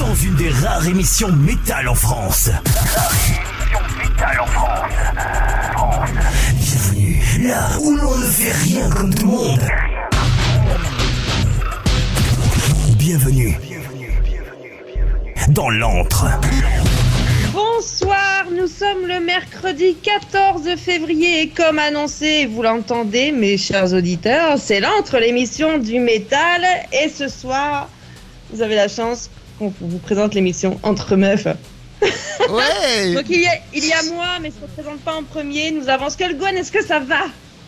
Dans une des rares émissions métal en France. Bienvenue là où l'on ne fait rien comme tout le monde. Bienvenue dans l'antre. Bonsoir, nous sommes le mercredi 14 février et comme annoncé, vous l'entendez mes chers auditeurs, c'est l'entre l'émission du métal et ce soir, vous avez la chance qu'on vous présente l'émission Entre Meufs. Ouais Donc il y, a, il y a moi, mais je ne se présente pas en premier, nous avons Skullgwen, est-ce que ça va?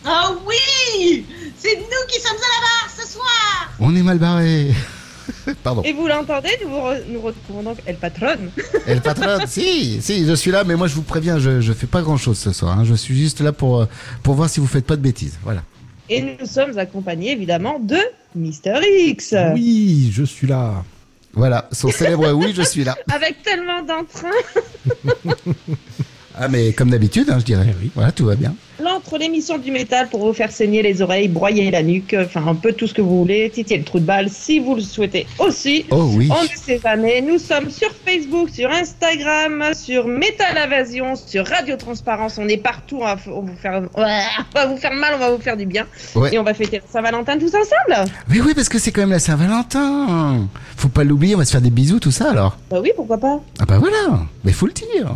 Ah oui C'est nous qui sommes à la barre ce soir On est mal barré. Pardon. Et vous l'entendez, nous, vous re- nous retrouvons donc El Patron. Et le patron, si, si, je suis là, mais moi je vous préviens, je, je fais pas grand chose ce soir. hein. Je suis juste là pour, euh, pour voir si vous faites pas de bêtises. Voilà. Et nous sommes accompagnés évidemment de Mister X. Oui, je suis là. Voilà, son célèbre oui, je suis là. Avec tellement d'entrain. Ah, mais comme d'habitude, hein, je dirais. Eh oui. Voilà, tout va bien. L'entre l'émission du métal pour vous faire saigner les oreilles, broyer la nuque, enfin un peu tout ce que vous voulez, titiller le trou de balle si vous le souhaitez aussi. Oh oui. On ne sait jamais. Nous sommes sur Facebook, sur Instagram, sur Metal Invasion, sur Radio Transparence. On est partout. On va, f- on va vous faire, on va vous faire mal, on va vous faire du bien. Ouais. Et on va fêter Saint-Valentin tous ensemble. Mais oui, parce que c'est quand même la Saint-Valentin. Faut pas l'oublier, on va se faire des bisous, tout ça alors. Bah oui, pourquoi pas. Ah bah voilà, mais faut le dire.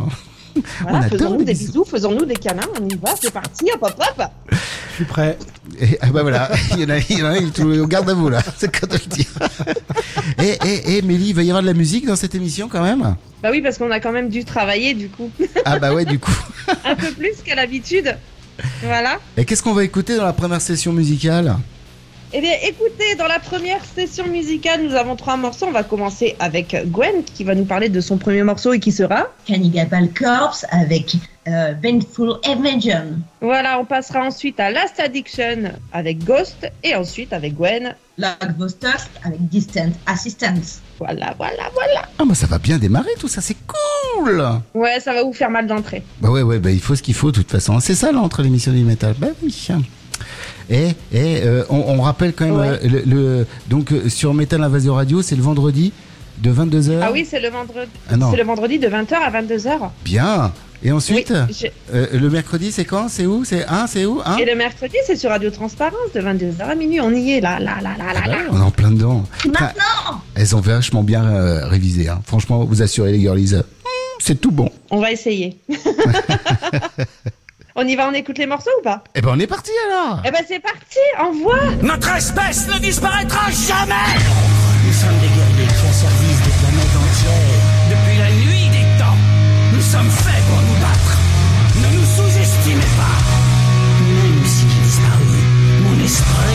Voilà, faisons-nous des bisous. faisons-nous des câlins. On y va, c'est parti. Hop, hop, hop. Je suis prêt. Et, ah bah voilà, il y en a, il y en a un qui est au garde à vous là, c'est quand de le dire. Et, et, et Mélie, il va y avoir de la musique dans cette émission quand même? Bah oui, parce qu'on a quand même dû travailler du coup. Ah bah ouais, du coup. un peu plus qu'à l'habitude. Voilà. Et qu'est-ce qu'on va écouter dans la première session musicale? Eh bien, écoutez, dans la première session musicale, nous avons trois morceaux. On va commencer avec Gwen, qui va nous parler de son premier morceau et qui sera. Cannibal Corpse avec euh, Vengeful. Voilà, on passera ensuite à Last Addiction avec Ghost et ensuite avec Gwen. Vostok avec Distant Assistance. Voilà, voilà, voilà. Ah bah ça va bien démarrer tout ça, c'est cool Ouais, ça va vous faire mal d'entrée. Bah ouais, ouais, bah il faut ce qu'il faut de toute façon. C'est ça l'entre l'émission du métal. Bah oui. Et, et euh, on, on rappelle quand même Ouais. euh, le, le- donc euh, sur Metal Invasion Radio, c'est le vendredi de 22h. Ah oui, c'est le vendredi. Ah c'est le vendredi de 20h à 22h. Bien. Et ensuite, Oui, je- euh, le mercredi, c'est quand? C'est où? C'est un C'est où? Hein Et le mercredi, c'est sur Radio Transparence de 22h à minuit. On y est là, là, là, là, là, Ah là. On est en plein dedans. Maintenant Elles ont vachement bien euh, révisé. Hein. Franchement, vous assurez les girlies, euh, c'est tout bon. On va essayer. on y va, on écoute les morceaux ou pas? Eh ben on est parti alors. Eh ben c'est parti, envoie Notre espèce ne disparaîtra jamais Nous sommes des guerriers qui ont service des planètes entières. Depuis la nuit des temps, nous sommes faits pour nous battre. Ne nous sous-estimez pas. Même si j'ai disparu, mon esprit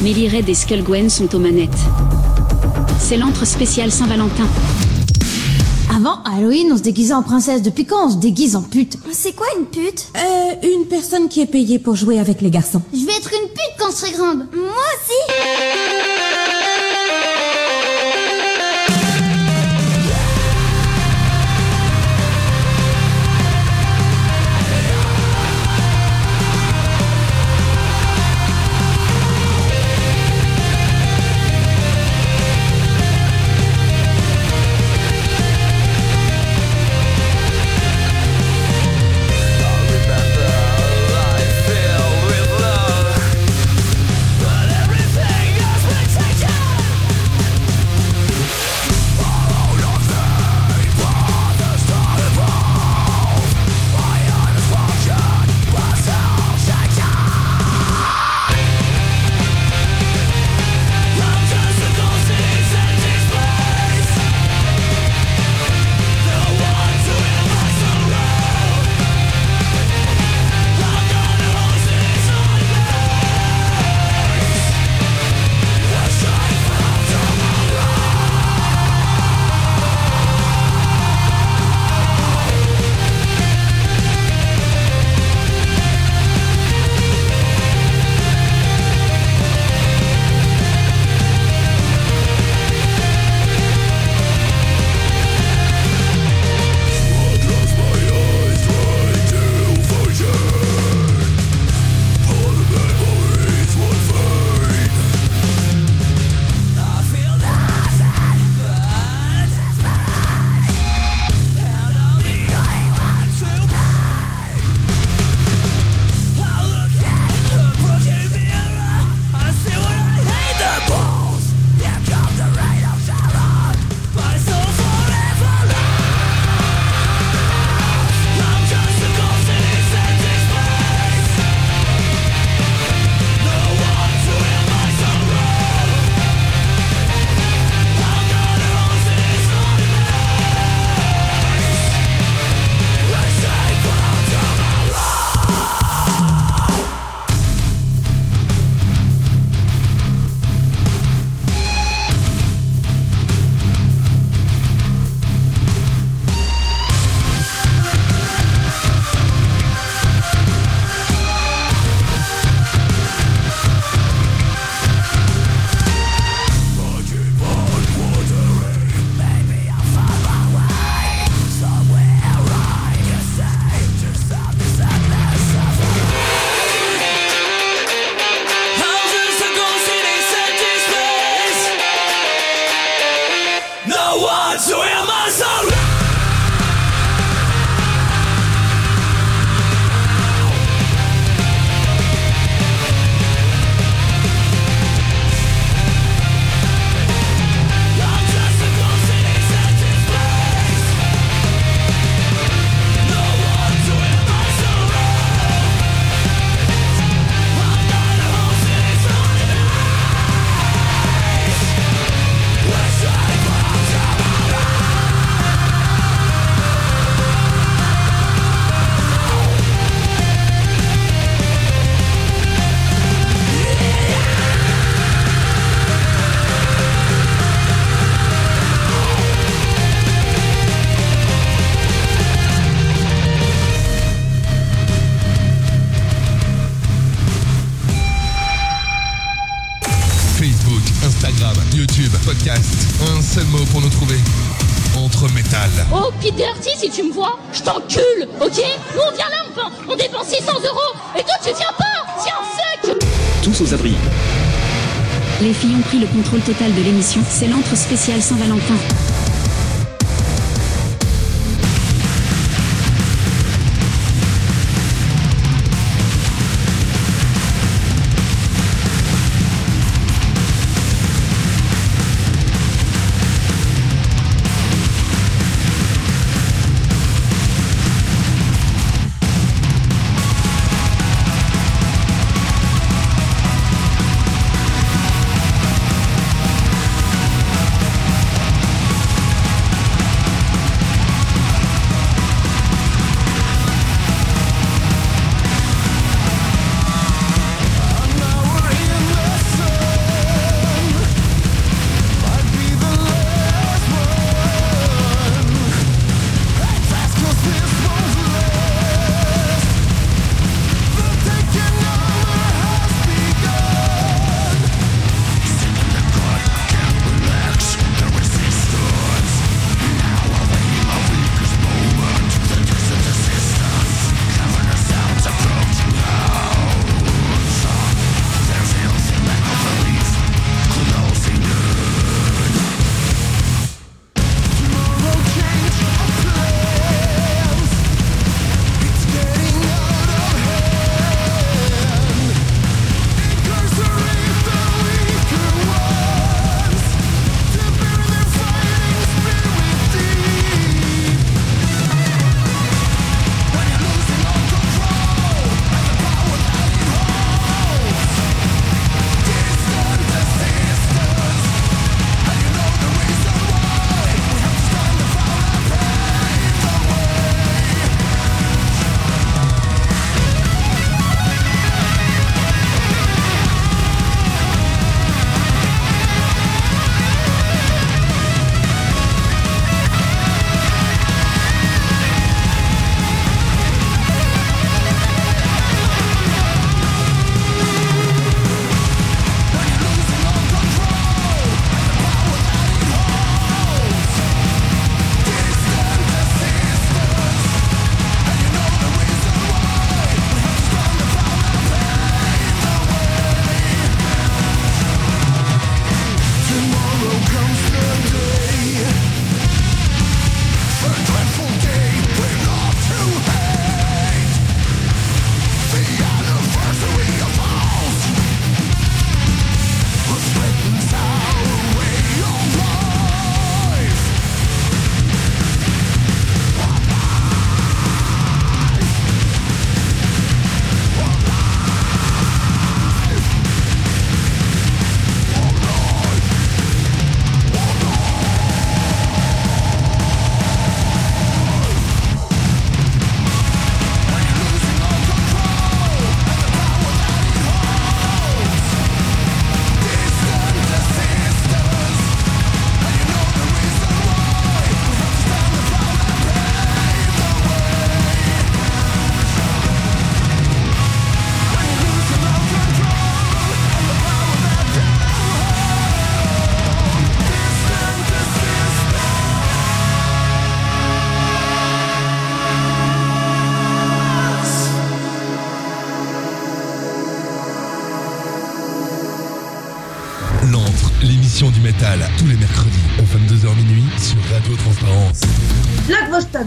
Melly Red et Skullgwen sont aux manettes. C'est l'antre spécial Saint-Valentin. Avant Halloween, on se déguisait en princesse. Depuis quand on se déguise en pute C'est quoi une pute? Euh, une personne qui est payée pour jouer avec les garçons. Je vais être une pute quand je serai grande. C'est l'antre spécial Saint-Valentin.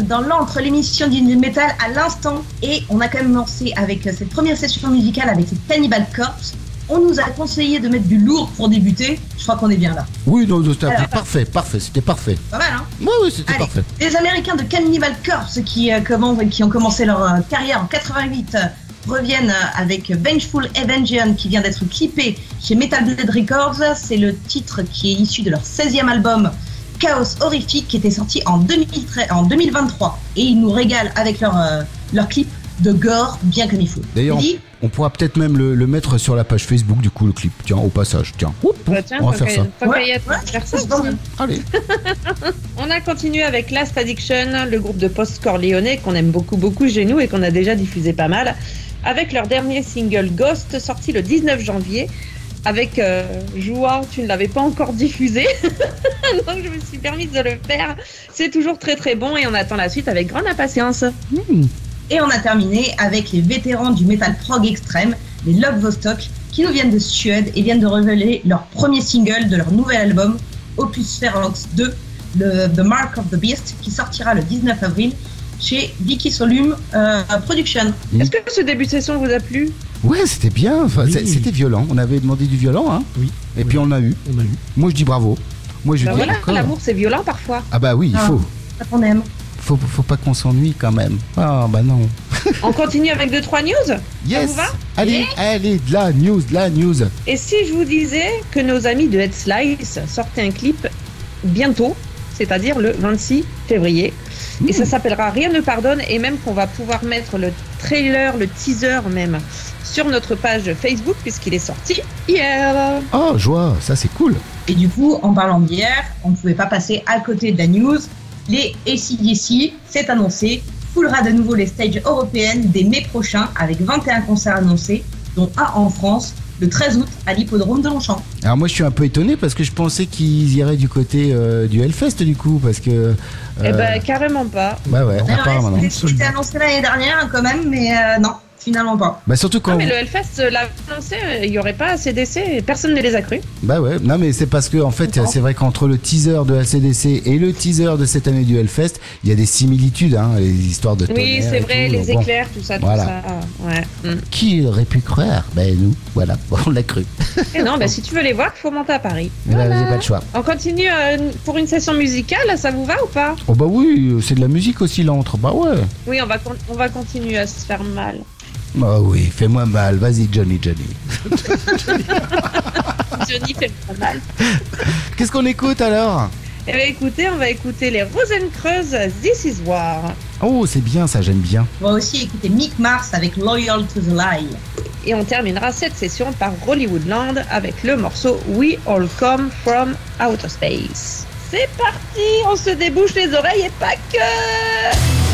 Dans l'entre l'émission du métal à l'instant et on a quand même lancé avec euh, cette première session musicale avec Cannibal Corpse. On nous a conseillé de mettre du lourd pour débuter. Je crois qu'on est bien là. Oui, non, c'était parfait, parfait, c'était parfait. Pas mal, hein Oui, oui, c'était parfait. Les Américains de Cannibal Corpse qui, euh, comment- qui ont commencé leur euh, carrière en 88 euh, reviennent avec Vengeful Avengers qui vient d'être clippé chez Metal Blade Records. C'est le titre qui est issu de leur 16e album Chaos Horrifique qui était sorti en, 2013 en 2023. Et ils nous régalent avec leur, euh, leur clip de gore bien comme il faut. D'ailleurs, on, pourra peut-être même le, le mettre sur la page Facebook, du coup, le clip. Tiens, au passage, tiens. Oup, Bah tiens, on va tant faire ça. Ouais, faire ça. Allez. On a continué avec Last Addiction, le groupe de post-core lyonnais qu'on aime beaucoup beaucoup chez nous et qu'on a déjà diffusé pas mal, avec leur dernier single Ghost sorti le 19 janvier. Avec euh, joie, tu ne l'avais pas encore diffusé, donc je me suis permise de le faire. C'est toujours très très bon et on attend la suite avec grande impatience. Et on a terminé avec les vétérans du metal prog extrême, les Love Vostok, qui nous viennent de Suède et viennent de révéler leur premier single de leur nouvel album, Opus Phalanx 2, le The Mark of the Beast, qui sortira le 19 avril chez Vicky Solum euh, Production. Est-ce que ce début de session vous a plu? Ouais, c'était bien. Enfin, Oui. c'est- C'était violent. On avait demandé du violent, hein. Oui. Et puis on l'a eu. On a eu. Moi, je dis bravo. Moi, je Bah dis voilà, l'amour c'est violent parfois. Ah bah oui, il Ah. faut. Ça qu'on aime. faut. Faut pas qu'on s'ennuie quand même. Ah bah non. On continue avec 2-3 news? Yes. vous va? Allez, allez, de la news, de la news. Et si je vous disais que nos amis de Head Slice sortaient un clip bientôt, c'est-à-dire le 26 février, et ça s'appellera Rien ne pardonne, et même qu'on va pouvoir mettre le trailer, le teaser même, sur notre page Facebook, puisqu'il est sorti hier. Oh, joie, ça c'est cool. Et du coup, en parlant d'hier, on ne pouvait pas passer à côté de la news. Les ACDC, c'est annoncé, foulera de nouveau les stages européennes dès mai prochain avec 21 concerts annoncés, dont un en France le 13 août à l'hippodrome de Longchamp. Alors moi je suis un peu étonné parce que je pensais qu'ils iraient du côté euh, du Hellfest du coup parce que. euh, Eh ben, carrément pas. Bah ouais, Ouais, apparemment c'était annoncé l'année dernière quand même, mais euh, non, finalement pas. Bah surtout quand. Ah, mais le Hellfest l'a annoncé, euh, il n'y aurait pas ACDC, et personne ne les a cru. Bah ouais, non mais c'est parce que en fait c'est vrai qu'entre le teaser de la CDC et le teaser de cette année du Hellfest, il y a des similitudes, hein, les histoires de Oui, c'est vrai, tout, les donc bon. éclairs, tout ça, tout Voilà. ça. Ouais. mm. Qui aurait pu croire? Ben nous, voilà, on l'a cru. Et non, bah, si tu veux les voir, il faut monter à Paris. Mais là, j'ai pas le choix. On continue euh, pour une session musicale, ça vous va ou pas? Oh bah oui, c'est de la musique aussi l'entre, bah ouais. Oui, on va, con- on va continuer à se faire mal. Bah oui, fais-moi mal, vas-y Johnny Johnny. Johnny fait pas mal. Qu'est-ce qu'on écoute alors Eh bien, écoutez, on va écouter les Rosencreuz This Is War. Oh c'est bien ça, j'aime bien. On va aussi écouter Mick Mars avec Loyal to the Lie. Et on terminera cette session par Hollywoodland avec le morceau We All Come From Outer Space. C'est parti, on se débouche les oreilles et pas que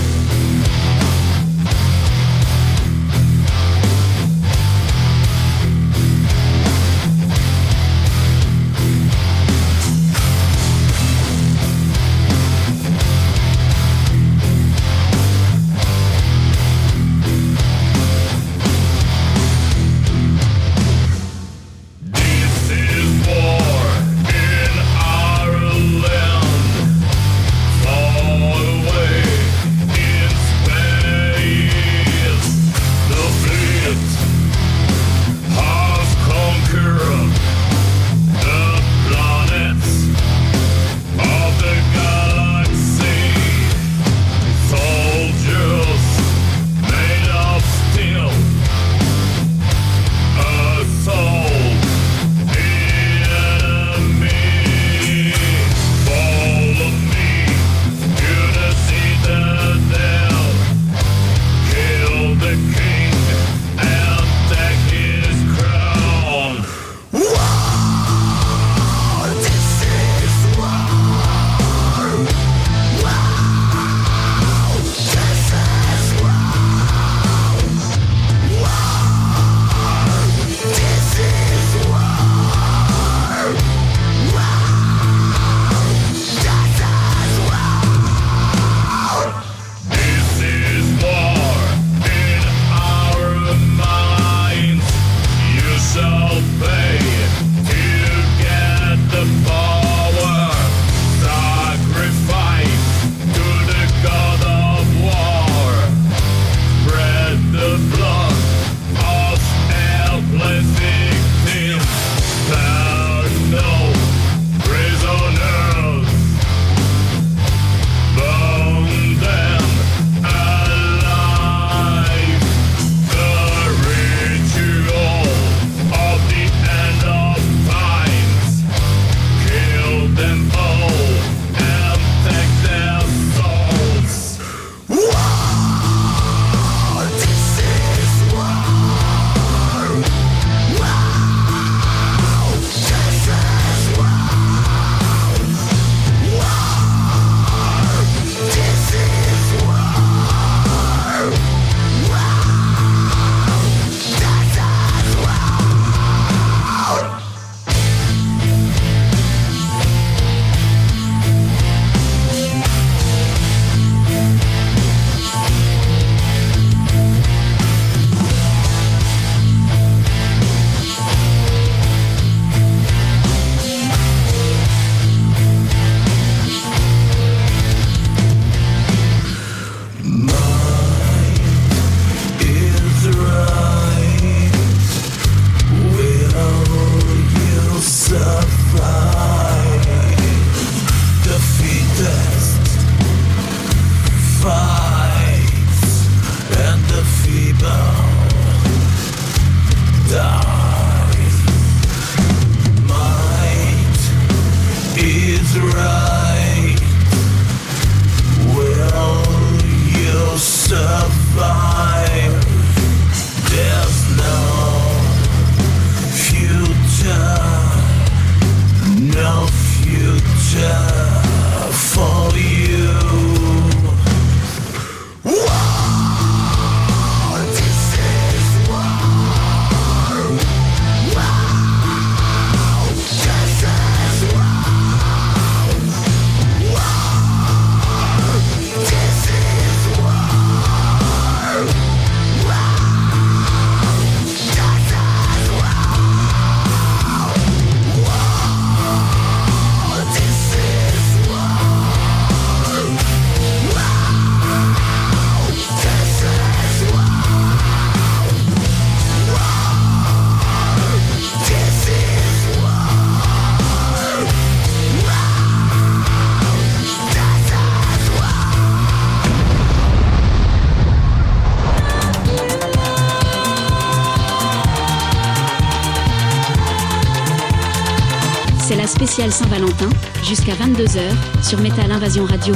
22h, sur Métal Invasion Radio.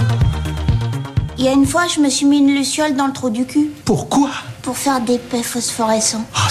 Il y a une fois, je me suis mis une luciole dans le trou du cul. Pourquoi? Pour faire des paix phosphorescents. Ah.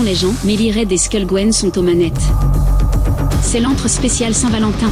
Les gens, Melly Red et Skullgwen sont aux manettes. C'est l'antre spécial Saint-Valentin.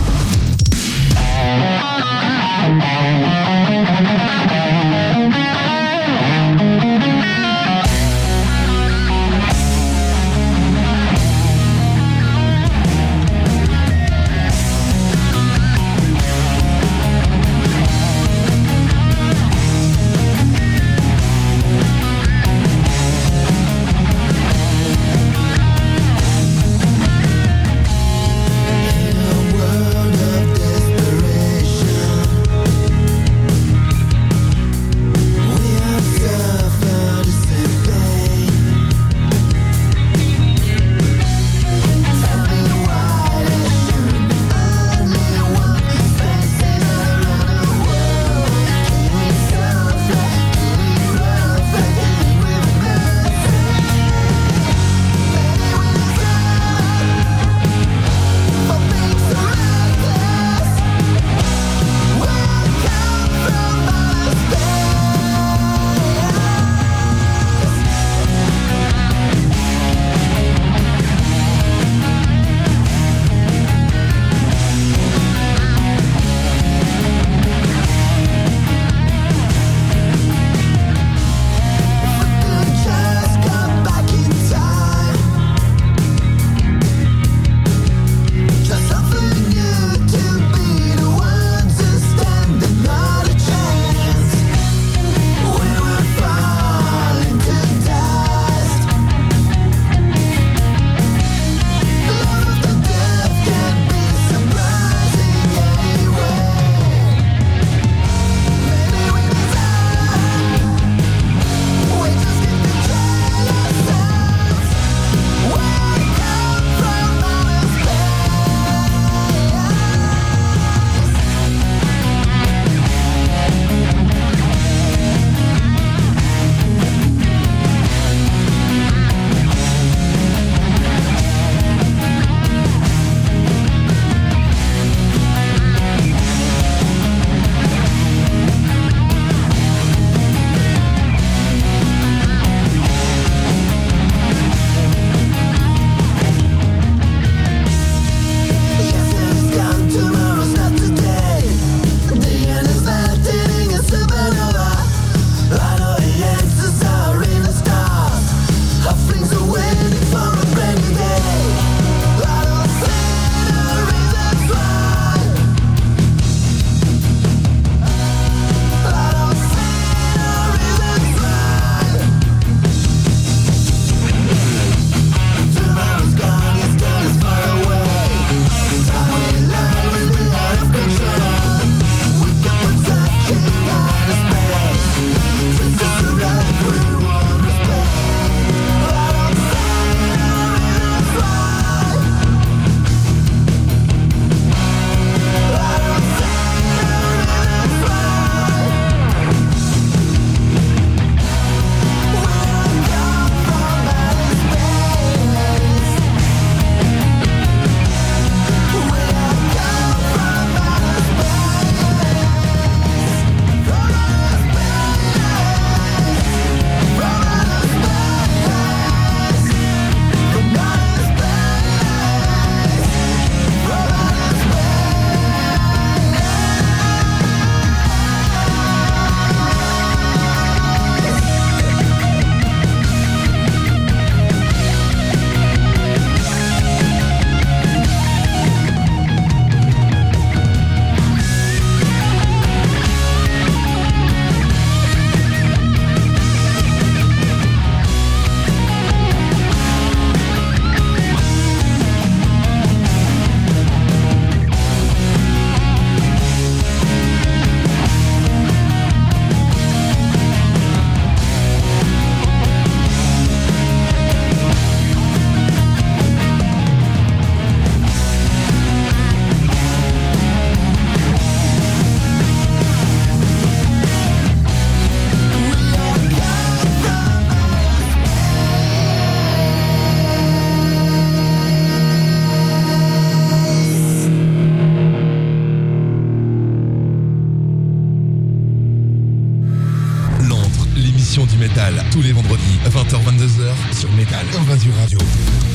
Sur Metal Invasion Radio.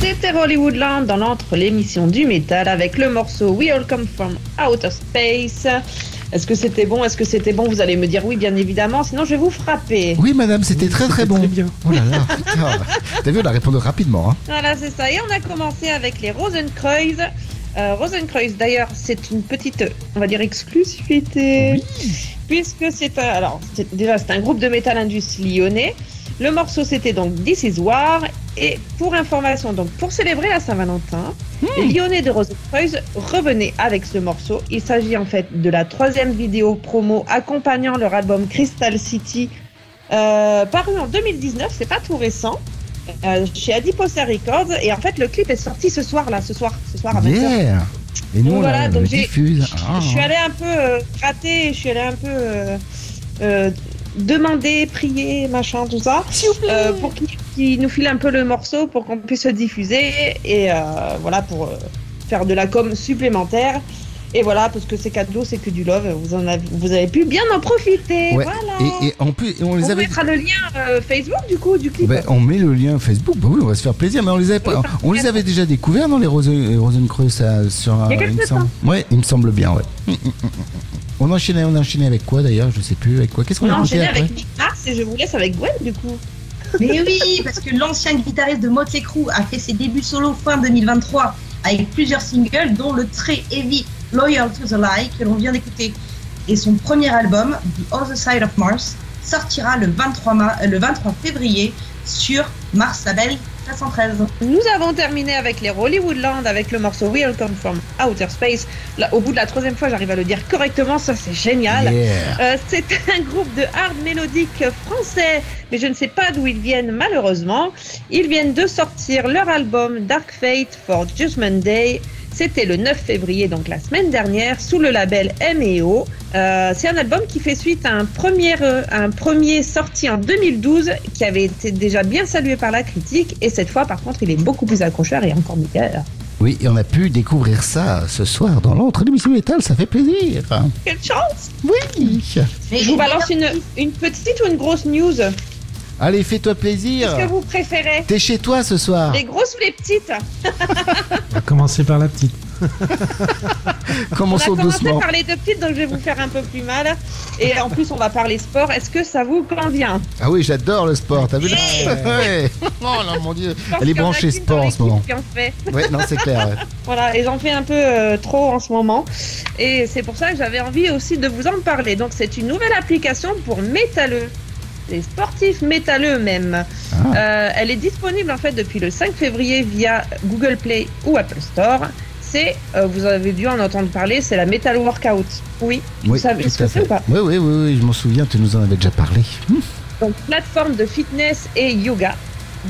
C'était Hollywoodland dans l'entre l'émission du métal avec le morceau We All Come From Outer Space. Est-ce que c'était bon? Est-ce que c'était bon? Vous allez me dire oui, bien évidemment, sinon je vais vous frapper. Oui, madame, c'était très très bon. bien. Oh là là, putain. T'as vu, on a répondu rapidement. Hein. Voilà, c'est ça. Et on a commencé avec les Rosenkreuz. Euh, Rosenkreuz, d'ailleurs, c'est une petite, on va dire, exclusivité. Puisque c'est un. Alors, déjà, c'est un groupe de métal indus lyonnais. Le morceau, c'était donc This is War. Et pour information, donc pour célébrer la Saint-Valentin, les Lyonnais de Rosenkreuz revenaient avec ce morceau. Il s'agit en fait de la troisième vidéo promo accompagnant leur album Crystal City, euh, paru en 2019. C'est pas tout récent. euh, chez Adiposa Records et en fait le clip est sorti ce soir là ce soir ce soir à 20h. Yeah Et nous, Donc on voilà, donc diffuse. Ah. Je suis allée un peu euh, gratter, je suis allée un peu euh, euh, demander, prier, machin, tout ça, euh, pour qu'il qu'il nous file un peu le morceau pour qu'on puisse le diffuser et euh, voilà pour euh, faire de la com supplémentaire. Et voilà, parce que c'est cadeau, c'est que du love, vous en avez, vous avez pu bien en profiter. Ouais. Voilà. Et, et en plus, on les on avait. mettra le lien euh, Facebook du coup du clip. Ben, on met le lien Facebook, bah oui, on va se faire plaisir, mais on les avait, pas, on les avait déjà découverts dans les Rosen- sur Il y a quelques me semble. Ouais, il me semble bien, ouais. On enchaînait, on enchaînait avec quoi d'ailleurs Je sais plus avec quoi? Qu'est-ce qu'on on a enchaîné après avec Nick Mars et je vous laisse avec Gwen du coup. Mais oui, parce que l'ancien guitariste de Motley Crue a fait ses débuts solo fin 2023 avec plusieurs singles, dont le très heavy Loyal to the Lie que l'on vient d'écouter. Et son premier album, The Other Side of Mars, sortira le 23, ma- euh, le 23 février sur Mars Label 313. Nous avons terminé avec les Hollywoodland avec le morceau We All Come From Outer Space. Là, au bout de la troisième fois, j'arrive à le dire correctement, ça c'est génial. Yeah. Euh, c'est un groupe de hard mélodique français, mais je ne sais pas d'où ils viennent malheureusement. Ils viennent de sortir leur album Dark Fate for Judgment Day. C'était le 9 février, donc la semaine dernière, sous le label M&O. Euh, c'est un album qui fait suite à un premier, euh, un premier sorti en 2012 qui avait été déjà bien salué par la critique. Et cette fois, par contre, il est beaucoup plus accrocheur et encore meilleur. Oui, et on a pu découvrir ça ce soir dans l'entre l'émission métal, ça fait plaisir. Quelle chance Oui. Je vous balance une, une petite ou une grosse news? Allez, fais-toi plaisir. Qu'est-ce que vous préférez T'es chez toi ce soir. Les grosses ou les petites On va commencer par la petite. Commençons On a commencé doucement. par les deux petites, donc je vais vous faire un peu plus mal. Et en plus, on va parler sport. Est-ce que ça vous convient Ah oui, j'adore le sport, t'as vu Ouais. Oh là, mon dieu. Elle est branchée sport en ce moment. Qui en fait. Ouais, non, c'est clair. ouais. Voilà, et j'en fais un peu euh, trop en ce moment. Et c'est pour ça que j'avais envie aussi de vous en parler. Donc, c'est une nouvelle application pour métalleux. Les sportifs métalleux même. Ah. Euh, elle est disponible en fait depuis le 5 février via Google Play ou Apple Store. C'est, euh, vous avez dû en entendre parler, c'est la Metal Workout. Oui, vous savez ce que c'est ou pas Oui, oui, oui, oui, je m'en souviens, tu nous en avais déjà parlé. Hum. Donc, plateforme de fitness et yoga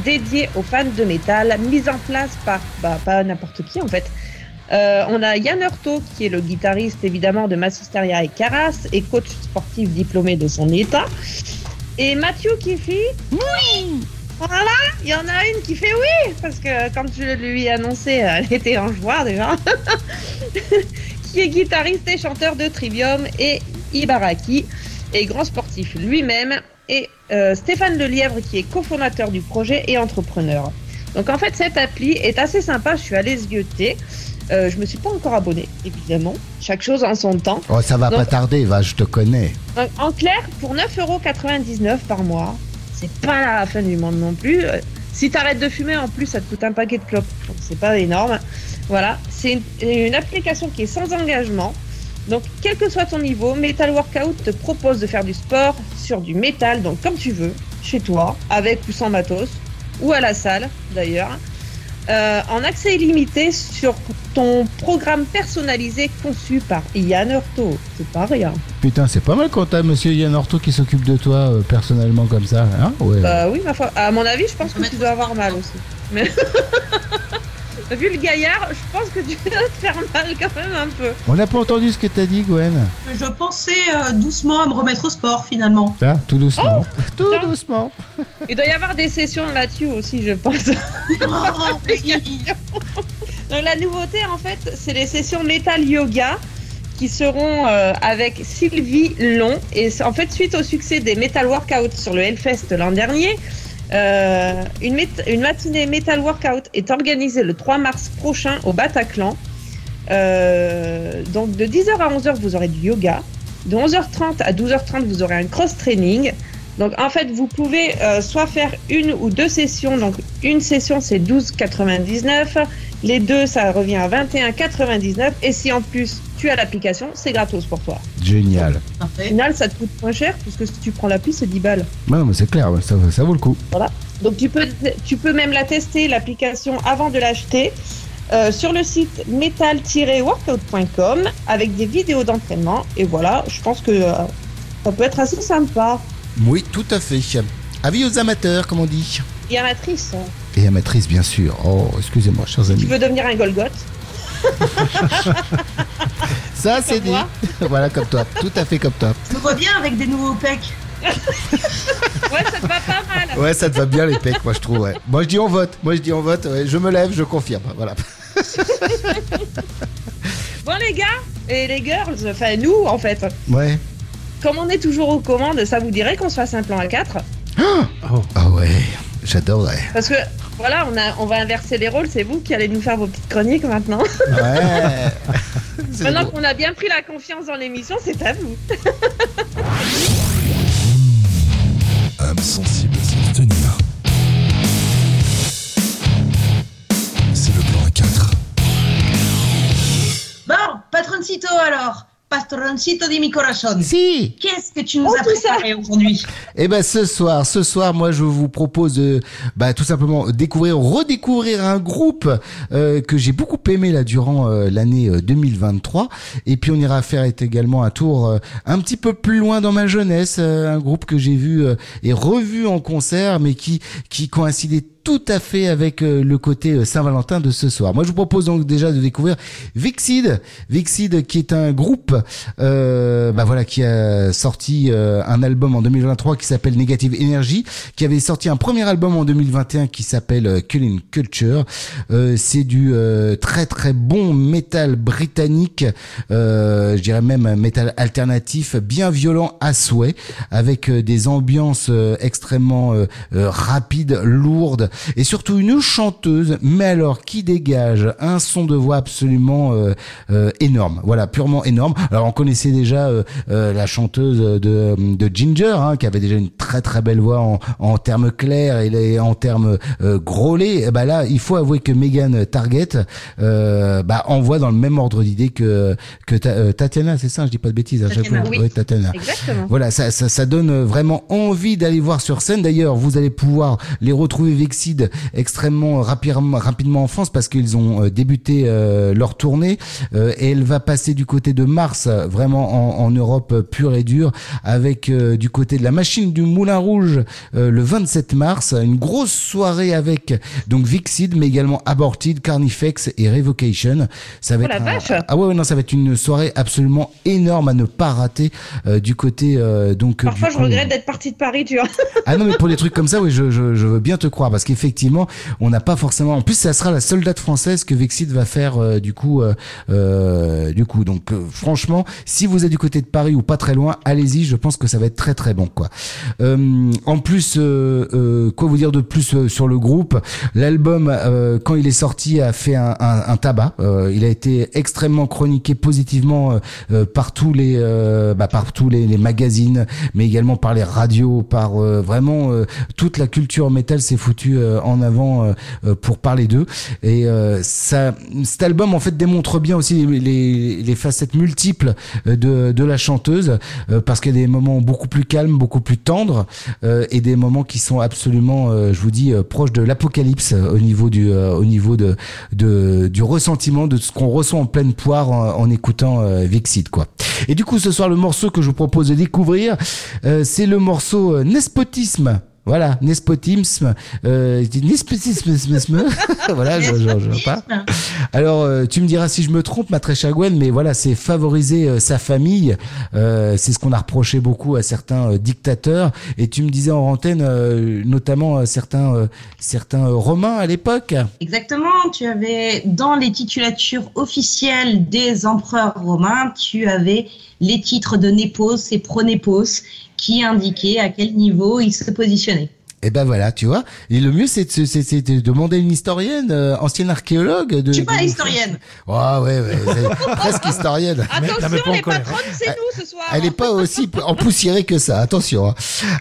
dédiée aux fans de métal, mise en place par bah, pas n'importe qui en fait. Euh, on a Yann Hurto, qui est le guitariste évidemment de Massisteria et Caras et coach sportif diplômé de son état. Et Mathieu qui fait oui. Voilà, il y en a une qui fait oui, parce que quand je lui ai annoncé, elle était en joie déjà. qui est guitariste et chanteur de Trivium et Ibaraki, et grand sportif lui-même, et euh, Stéphane Lelièvre qui est cofondateur du projet et entrepreneur. Donc en fait cette appli est assez sympa, je suis allée zioter. Euh, je me suis pas encore abonné, évidemment. Chaque chose en son temps. Oh, ça va Donc, pas tarder, va, je te connais. donc, en clair, pour 9,99€ par mois, c'est pas la fin du monde non plus. Euh, Si t'arrêtes de fumer, en plus, ça te coûte un paquet de clopes. Donc, c'est pas énorme. Voilà. C'est une, une application qui est sans engagement. Donc, quel que soit ton niveau, Metal Workout te propose de faire du sport sur du métal, donc comme tu veux, chez toi, avec ou sans matos, ou à la salle d'ailleurs, euh, en accès illimité sur ton programme personnalisé conçu par Yann Hurto. C'est pas rien. Putain, c'est pas mal quand t'as monsieur Yann Orto qui s'occupe de toi euh, personnellement comme ça. Hein? Ouais. Bah oui, ma foi. À mon avis, je pense que tu dois avoir mal aussi. Mais... Vu le gaillard, je pense que tu dois te faire mal quand même un peu. On n'a pas entendu ce que t'as dit, Gwen. Je pensais euh, doucement à me remettre au sport finalement. Ah, tout doucement. Oh, tout doucement. Il doit y avoir des sessions là-dessus aussi, je pense. Donc la nouveauté, en fait, c'est les sessions Metal Yoga qui seront euh, avec Sylvie Long. Et en fait, suite au succès des Metal Workouts sur le Hellfest l'an dernier, Euh, une, matinée Metal Workout est organisée le 3 mars prochain au Bataclan. Euh, donc de 10h à 11h, vous aurez du yoga. De 11h30 à 12h30, vous aurez un cross-training. Donc en fait, vous pouvez euh, soit faire une ou deux sessions. Donc une session, c'est 12,99. Les deux, ça revient à 21,99. Et si en plus tu as l'application, c'est gratos pour toi. Génial. Au final, ça te coûte moins cher puisque si tu prends l'appli, c'est 10 balles. Ouais, mais c'est clair, ça, ça vaut le coup. Voilà. Donc tu peux, tu peux même la tester, l'application, avant de l'acheter. euh, sur le site metal-workout.com avec des vidéos d'entraînement. Et voilà, je pense que euh, ça peut être assez sympa. Oui, tout à fait. Avis aux amateurs, comme on dit. Et amatrice. Et amatrice, bien sûr. Oh, excusez-moi, chers tu amis. veux devenir un Golgoth Ça, c'est dit. moi. voilà, comme toi. Tout à fait comme toi. Je me vois bien avec des nouveaux pecs. Ouais, ça te va pas mal. Ouais, ça te va bien les pecs, moi je trouve. Ouais. Moi je dis on vote. Moi je dis on vote. ouais. Je me lève, je confirme. Voilà. Bon les gars et les girls, enfin nous en fait, Ouais. Comme on est toujours aux commandes, ça vous dirait qu'on se fasse un plan à 4 Ah ouais, j'adorerais. Parce que voilà, on, a, on va inverser les rôles, c'est vous qui allez nous faire vos petites chroniques maintenant. Ouais. Maintenant qu'on a bien pris la confiance dans l'émission, c'est à vous. âme sensible sans tenir. C'est le plan A4. Bon, patroncito alors. Patroncito di mi corazon. Si. Qu'est-ce que tu nous Oh, as préparé aujourd'hui? Eh ben ce soir, ce soir, moi je vous propose de, bah, tout simplement découvrir, redécouvrir un groupe euh, que j'ai beaucoup aimé là durant euh, l'année euh, 2023. Et puis on ira faire également un tour euh, un petit peu plus loin dans ma jeunesse, euh, un groupe que j'ai vu euh, et revu en concert, mais qui qui coïncidait tout à fait avec euh, le côté euh, Saint-Valentin de ce soir. Moi, je vous propose donc déjà de découvrir Vixid, Vixid qui est un groupe, euh, bah voilà, qui a sorti euh, un album en 2023 qui s'appelle Negative Energy, qui avait sorti un premier album en 2021 qui s'appelle Killing Culture. Euh, c'est du très très bon métal britannique, je dirais même métal alternatif, bien violent à souhait, avec des ambiances extrêmement rapides, lourdes, et surtout une chanteuse, mais alors qui dégage un son de voix absolument euh, euh, énorme. Voilà, purement énorme. Alors on connaissait déjà euh, euh, la chanteuse de, de Ginger, hein, qui avait déjà une très très belle voix en, en termes clairs et en termes euh, grôlés. Bah là, il faut avouer que Megan Target euh, bah, envoie dans le même ordre d'idée que que Ta- Tatiana, c'est ça, je dis pas de bêtises à chaque Tatiana, fois. oui. Ouais, Tatiana. Exactement. Voilà, ça, ça, ça donne vraiment envie d'aller voir sur scène. D'ailleurs, vous allez pouvoir les retrouver Extrêmement rapidement, rapidement en France parce qu'ils ont euh, débuté euh, leur tournée euh, et elle va passer du côté de Mars, vraiment en, en Europe pure et dure, avec du côté de la machine du Moulin Rouge le 27 mars, une grosse soirée avec donc Vixid, mais également Aborted, Carnifex et Revocation. Ça va Oh la être un- ah ouais, ouais, non, ça va être une soirée absolument énorme à ne pas rater euh, du côté euh, donc. Parfois, du je regrette d'être partie de Paris, tu vois. Ah non, mais pour des trucs comme ça, oui, je, je, je veux bien te croire parce qu'effectivement, on n'a pas forcément. En plus, ça sera la seule date française que Vexit va faire euh, du coup, euh, euh, du coup. Donc, franchement, si vous êtes du côté de Paris ou pas très loin, allez-y. Je pense que ça va être très très bon, quoi. En plus, quoi vous dire de plus sur le groupe? L'album, quand il est sorti, a fait un, tabac. Il a été extrêmement chroniqué positivement par tous les, bah, les, magazines, mais également par les radios, par vraiment toute la culture métal s'est foutue euh, en avant euh, euh, pour parler d'eux. Et ça, cet album en fait démontre bien aussi les, facettes multiples de, de la chanteuse, parce qu'il y a des moments beaucoup plus calmes, beaucoup plus tendres, et des moments qui sont absolument, je vous dis, proches de l'apocalypse au niveau du, au niveau de, de du ressentiment de ce qu'on ressent en pleine poire en, écoutant Vexit quoi. Et du coup ce soir le morceau que je vous propose de découvrir, c'est le morceau Nespotisme. Voilà, nespotisme, euh, nespotisme, voilà, je, je, je, pas. Alors, euh, tu me diras si je me trompe, ma très chère Gwen, mais voilà, c'est favoriser euh, sa famille. Euh, c'est ce qu'on a reproché beaucoup à certains euh, dictateurs. Et tu me disais en antenne, euh, notamment certains, euh, certains romains à l'époque. Exactement, tu avais dans les titulatures officielles des empereurs romains, tu avais les titres de Népos et Pronépos qui indiquaient à quel niveau ils se positionnaient. Et ben voilà, tu vois. Et le mieux, c'est de, c'est- c'est de demander à une historienne, euh, ancienne archéologue. De, Je suis pas de- historienne. Ouais, ouais, ouais, presque historienne. Attention, les patronnes, c'est nous ce soir. Elle n'est pas aussi empoussiérée que ça, attention. hein.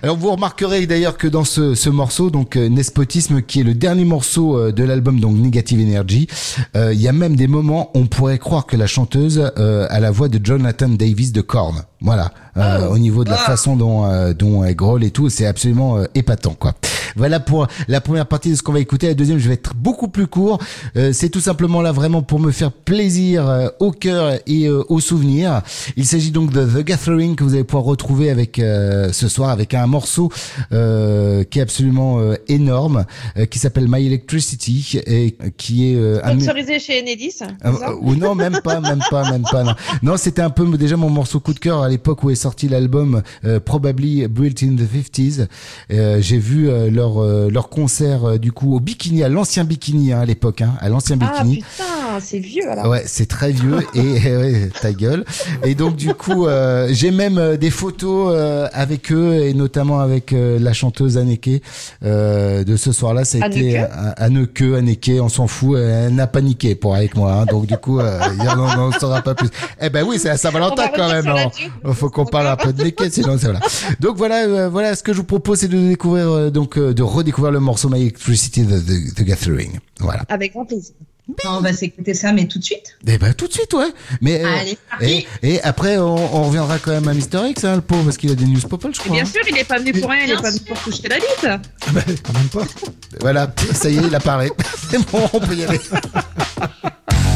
Alors vous remarquerez d'ailleurs que dans ce, ce morceau, donc euh, Nespotisme, qui est le dernier morceau euh, de l'album, donc Negative Energy, euh, il y a même des moments où on pourrait croire que la chanteuse euh, a la voix de Jonathan Davis de Korn. Voilà, Euh, au niveau de la Ah. façon dont euh, dont elle grolle et tout, c'est absolument euh, épatant quoi. Voilà pour la première partie de ce qu'on va écouter. La deuxième, je vais être beaucoup plus court. Euh, c'est tout simplement là vraiment pour me faire plaisir euh, au cœur et euh, au souvenir. Il s'agit donc de The Gathering que vous allez pouvoir retrouver avec euh, ce soir avec un morceau euh, qui est absolument euh, énorme, euh, qui s'appelle My Electricity et qui est euh, un Sponsorisé chez Enedis. ou non, même pas, même pas, même pas. Non, non c'était un peu déjà mon morceau coup de cœur à l'époque où est sorti l'album euh, Probably Built in the 50s. Euh, J'ai vu euh, leur euh, leur concert euh, du coup au Bikini, à l'ancien Bikini hein, à l'époque, hein, à l'ancien Ah Bikini. putain, c'est vieux alors. Ouais, c'est très vieux et ouais, ta gueule. Et donc du coup, euh, j'ai même euh, des photos avec eux et notamment avec la chanteuse Anneke de ce soir-là. Ça a été Anneke euh, Anneke, Anneke, on s'en fout. Elle n'a pas niqué pour avec moi. hein. donc du coup, il on n'en saura pas plus. Eh ben oui, c'est à Saint-Valentin quand même. Faut qu'on parle un peu de Naked, sinon c'est voilà. Donc voilà, voilà ce que je vous propose, c'est de découvrir donc de redécouvrir le morceau My Electricity de The, The Gathering. Voilà. Avec grand plaisir. On va s'écouter ça, mais tout de suite. Eh ben tout de suite, ouais. Mais euh, Allez, parti. et, et après on, on reviendra quand même à Mister X, hein, le pauvre, parce qu'il a des news popol, je Et crois. bien hein. sûr, il est pas venu pour rien, il est Bien pas venu pour toucher la bite. Quand même pas. Voilà, ça y est, il a parlé. C'est bon, on peut y aller.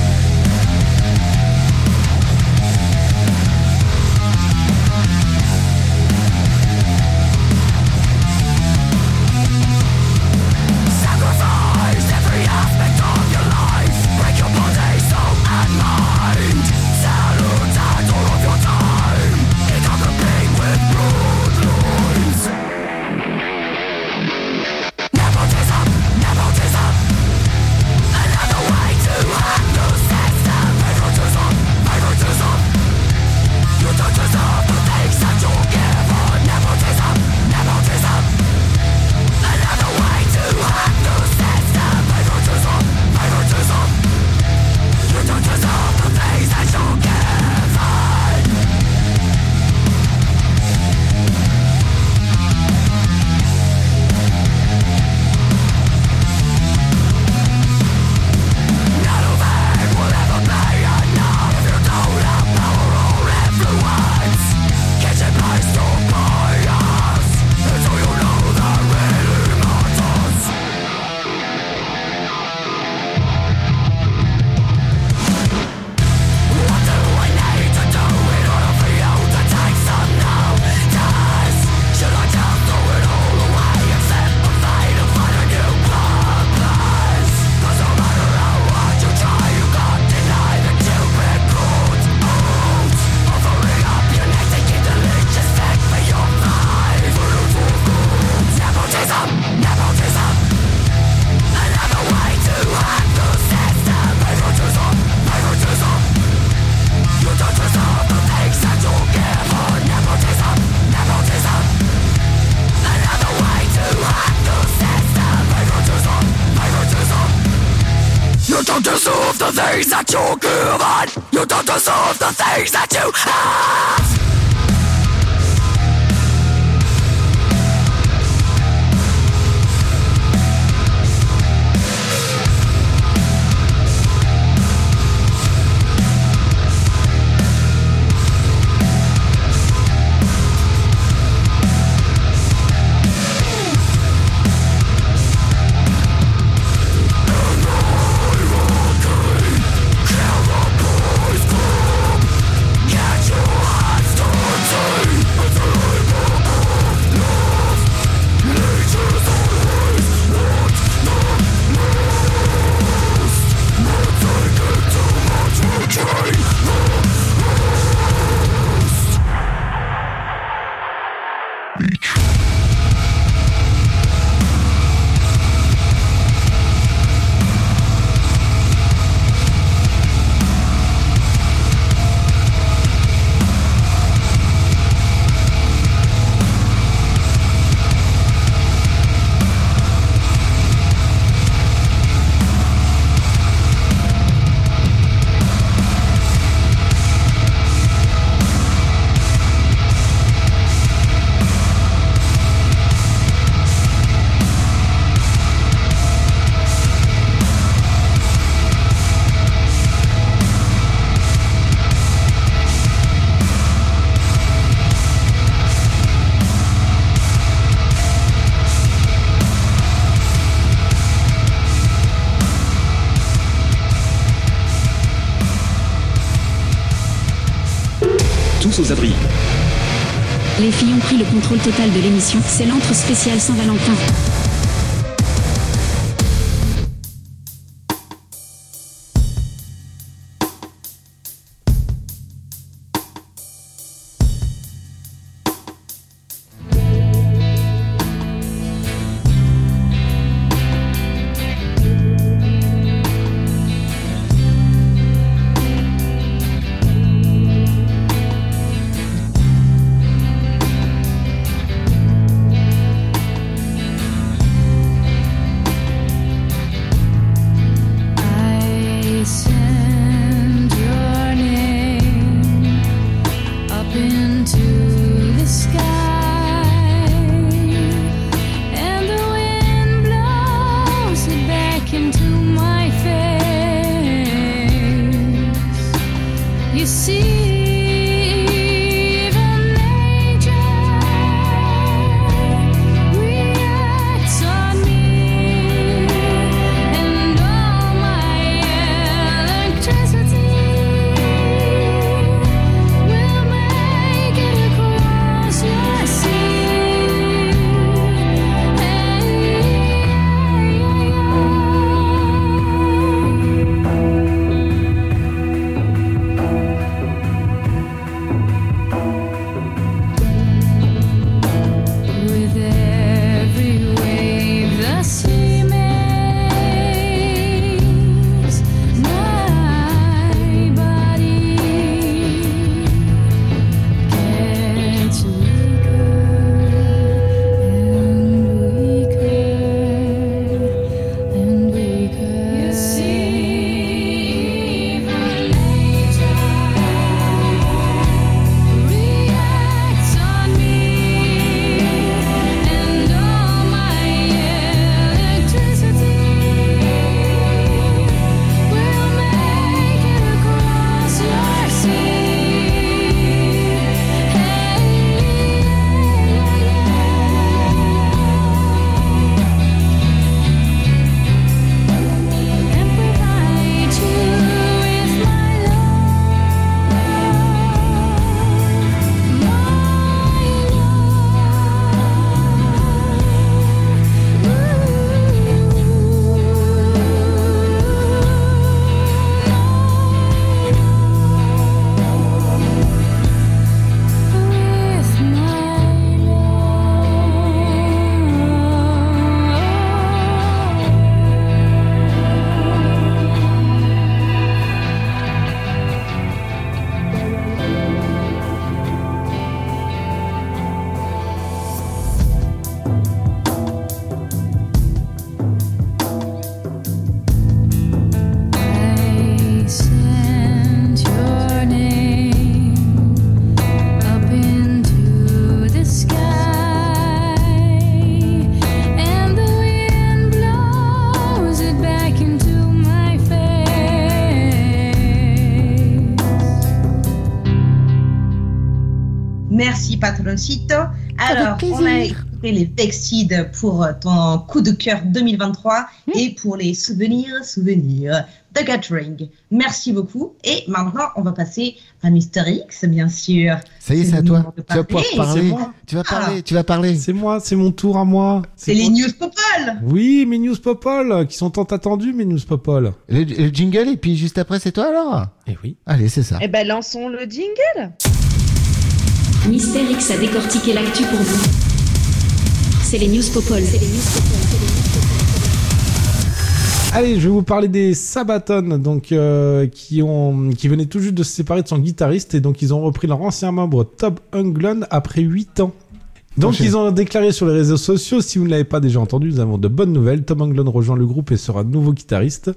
total de l'émission. C'est l'antre spécial Saint-Valentin. Patroncito. Alors, on a écouté les Vexid pour ton coup de cœur 2023 et pour les souvenirs, souvenirs de Gathering. Merci beaucoup. Et maintenant, on va passer à Mister X, bien sûr. Ça y est, c'est à toi. Tu vas pouvoir parler. parler. Tu vas parler. Ah. Tu vas parler. C'est moi, c'est mon tour à moi. C'est les news Popol. Oui, mes news popol, qui sont tant attendus, mes news popol. Le, le jingle et puis juste après, c'est toi alors? Eh oui. Allez, c'est ça. Eh ben, lançons le jingle. Mister X a décortiqué l'actu pour vous. C'est les news Popol. C'est les news Allez, je vais vous parler des Sabaton, donc euh, qui ont, qui venaient tout juste de se séparer de son guitariste et donc ils ont repris leur ancien membre Tob Unglund après 8 ans. Donc Enchaîne. ils ont déclaré sur les réseaux sociaux, si vous ne l'avez pas déjà entendu, nous avons de bonnes nouvelles. Tom Anglon rejoint le groupe et sera nouveau guitariste.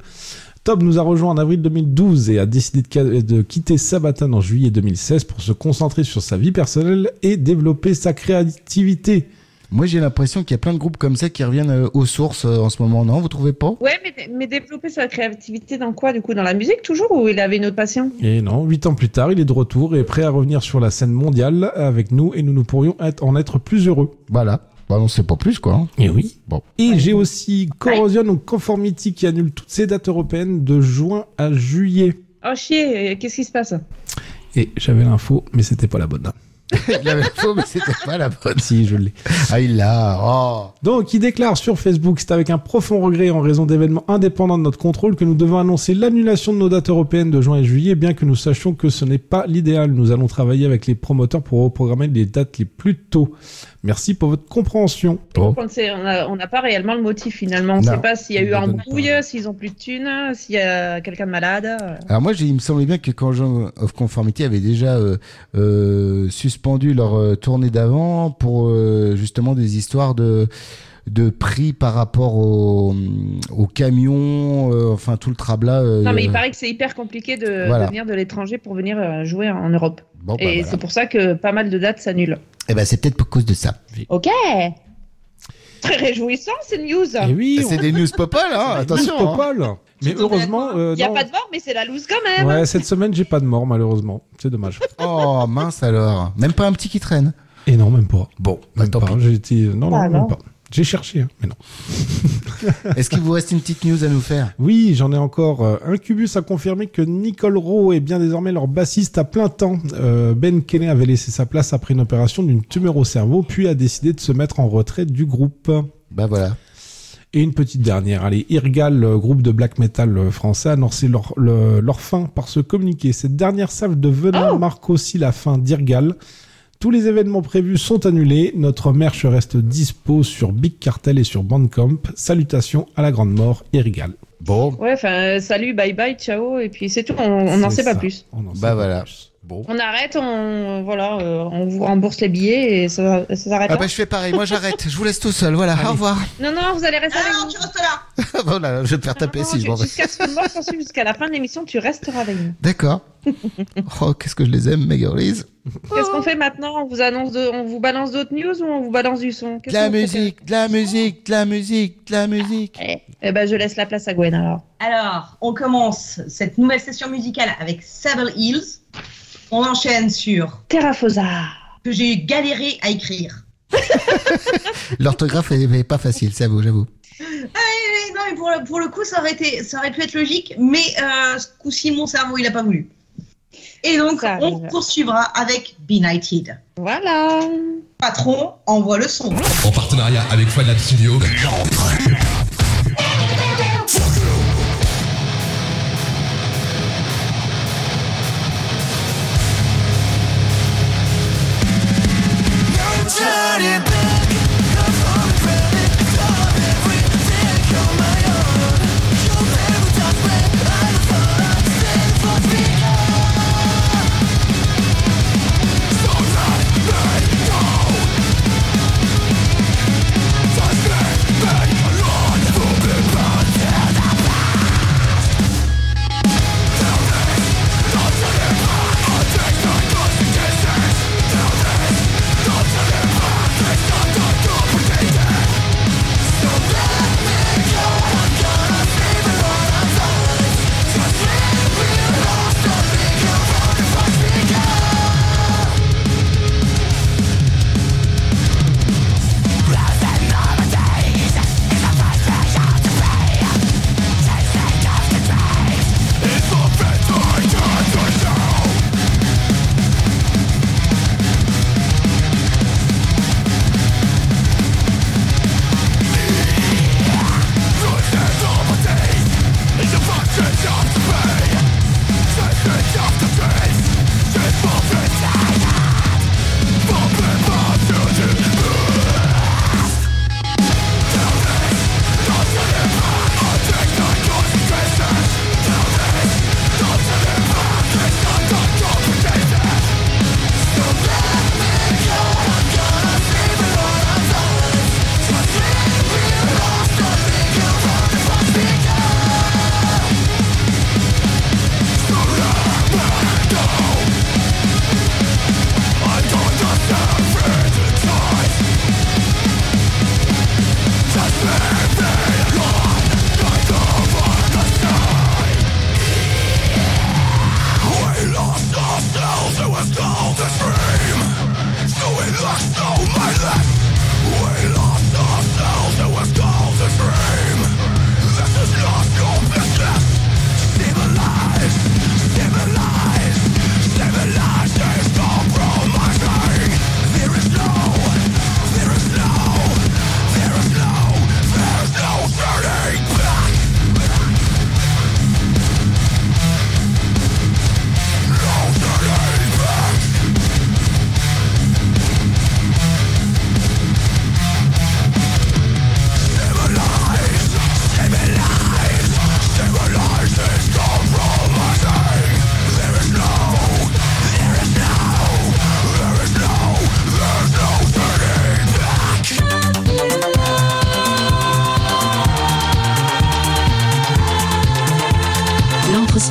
Tom nous a rejoint en avril 2012 et a décidé de, quitter Sabaton en juillet 2016 pour se concentrer sur sa vie personnelle et développer sa créativité. Moi, j'ai l'impression qu'il y a plein de groupes comme ça qui reviennent euh, aux sources euh, en ce moment, non? Vous trouvez pas? Ouais, mais, mais développer sa créativité dans quoi, du coup? Dans la musique toujours ou il avait une autre passion? Et non, huit ans plus tard, il est de retour et est prêt à revenir sur la scène mondiale avec nous et nous nous pourrions être, en être plus heureux. Voilà. Bah, on sait pas plus, quoi. hein. Et oui. Bon. Et j'ai aussi Corrosion ou Conformity qui annule toutes ses dates européennes de juin à juillet. Oh chier, euh, qu'est-ce qui se passe? Et j'avais l'info, mais c'était pas la bonne. Il avait faux, mais c'était pas la bonne. Si, je l'ai. Ah, il l'a. Oh. Donc, il déclare sur Facebook, c'est avec un profond regret en raison d'événements indépendants de notre contrôle que nous devons annoncer l'annulation de nos dates européennes de juin et juillet, bien que nous sachions que ce n'est pas l'idéal. Nous allons travailler avec les promoteurs pour reprogrammer les dates les plus tôt. Merci pour votre compréhension. Donc, on n'a pas réellement le motif finalement. On ne sait pas s'il y a eu un le donnent brouille, s'ils ont plus de thunes, s'il y a quelqu'un de malade. Alors moi, il me semblait bien que quand Jean of Conformity avait déjà euh, euh, suspendu leur euh, tournée d'avant pour euh, justement des histoires de de prix par rapport au, au camion, euh, enfin tout le trabla. euh, Non, mais il paraît que c'est hyper compliqué de, Voilà. de venir de l'étranger pour venir euh, jouer en Europe. Bon, bah, Et voilà. c'est pour ça que pas mal de dates s'annulent. Eh ben, c'est peut-être pour cause de ça. Ok Très réjouissant ces news Et oui, C'est des news popol, hein, attention. hein. Mais heureusement, euh, Il n'y a non. pas de mort, mais c'est la loose quand même Ouais, cette semaine, j'ai pas de mort, malheureusement. C'est dommage. Oh mince alors. Même pas un petit qui traîne. Et non, même pas. Bon, bah, Même tant pas. pis. J'ai été... Non, non, Ah, même non. pas. J'ai cherché, hein, mais non. Est-ce qu'il vous reste une petite news à nous faire? Oui, j'en ai encore. Euh, Incubus a confirmé que Nicole Rowe est bien désormais leur bassiste à plein temps. Euh, ben Kenney avait laissé sa place après une opération d'une tumeur au cerveau, puis a décidé de se mettre en retraite du groupe. Bah voilà. Et une petite dernière, allez, Irgal, le groupe de black metal français, a annoncé leur, le- leur fin par ce communiqué. Cette dernière salve de venin marque aussi la fin d'Irgal. Tous les événements prévus sont annulés. Notre merch reste dispo sur Big Cartel et sur Bandcamp. Salutations à la grande mort, Irgal. Bon, Ouais, enfin, euh, salut, bye bye, ciao, et puis c'est tout, on n'en sait pas plus. On en sait bah pas voilà. plus. Bon. On arrête, on, voilà, euh, on vous rembourse les billets et ça, ça s'arrête Ah là. bah je fais pareil, moi j'arrête, je vous laisse tout seul, voilà, au revoir. Non, non, vous allez rester avec Alors, nous. tu restes là voilà, je vais te faire taper Non, si je m'en vais. Jusqu'à la fin de l'émission, tu resteras avec nous. D'accord. Oh, qu'est-ce que je les aime, mes girlies. Qu'est-ce qu'on fait maintenant? On vous annonce, de, on vous balance d'autres news ou on vous balance du son? De la musique, de la musique, de la musique, de la musique. Eh, eh ben, je laisse la place à Gwen alors. Alors, on commence cette nouvelle session musicale avec Sable Hills. On enchaîne sur Terrafosa. que j'ai galéré à écrire. L'orthographe est, est pas facile, ça vous, j'avoue. Ah, non, mais pour, le- pour le coup, ça aurait, été, ça aurait pu être logique, mais euh, ce coup-ci, mon cerveau, il a pas voulu. Et donc, Ça on arrive. poursuivra avec Benighted. Voilà. Patron, envoie le son. En partenariat avec Fanat Studio. Suspect,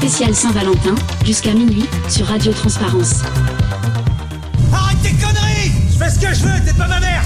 spécial Saint-Valentin, jusqu'à minuit, sur Radio Transparence. Arrête tes conneries Je fais ce que je veux, t'es pas ma mère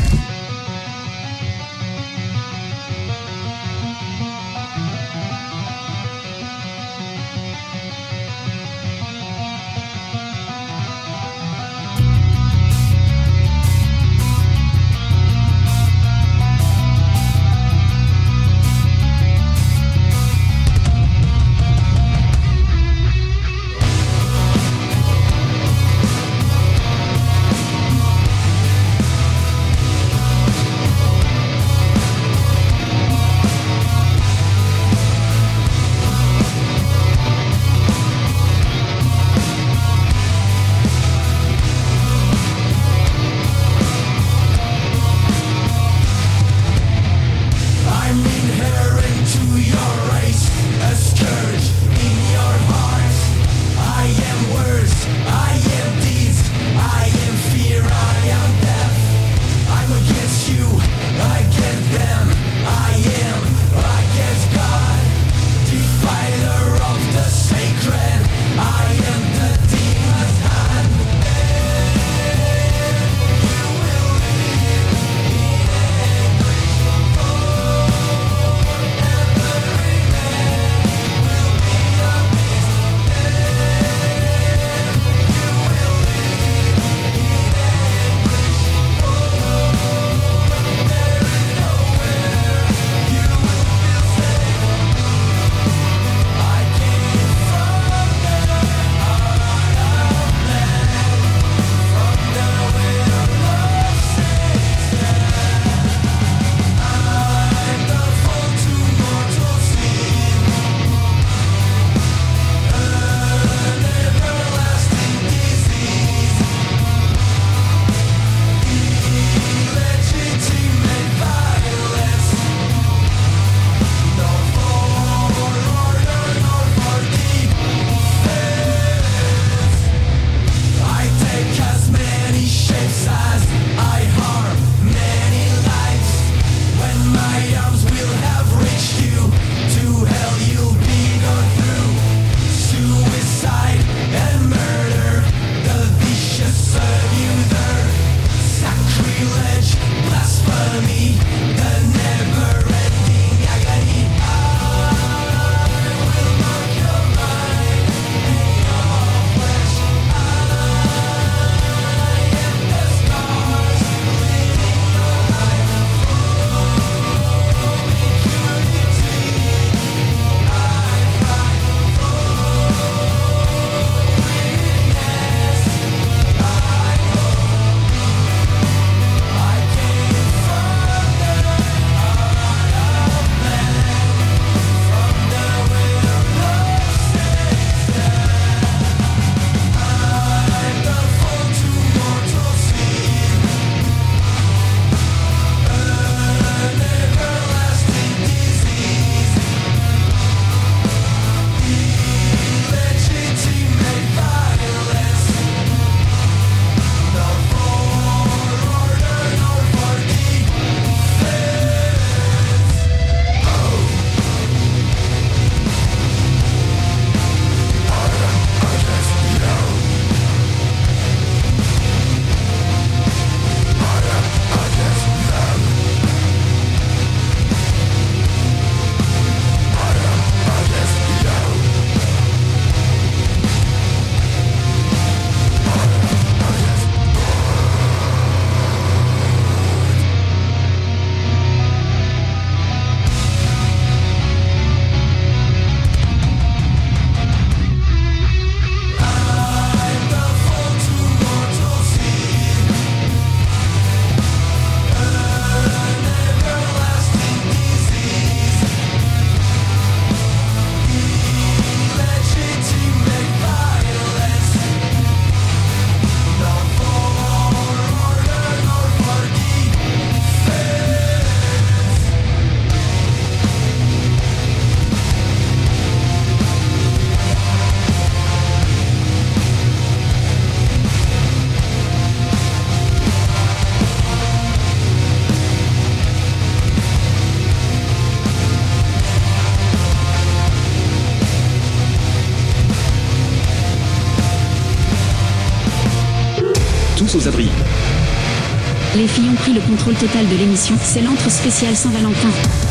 contrôle total de l'émission. C'est l'antre spécial Saint-Valentin.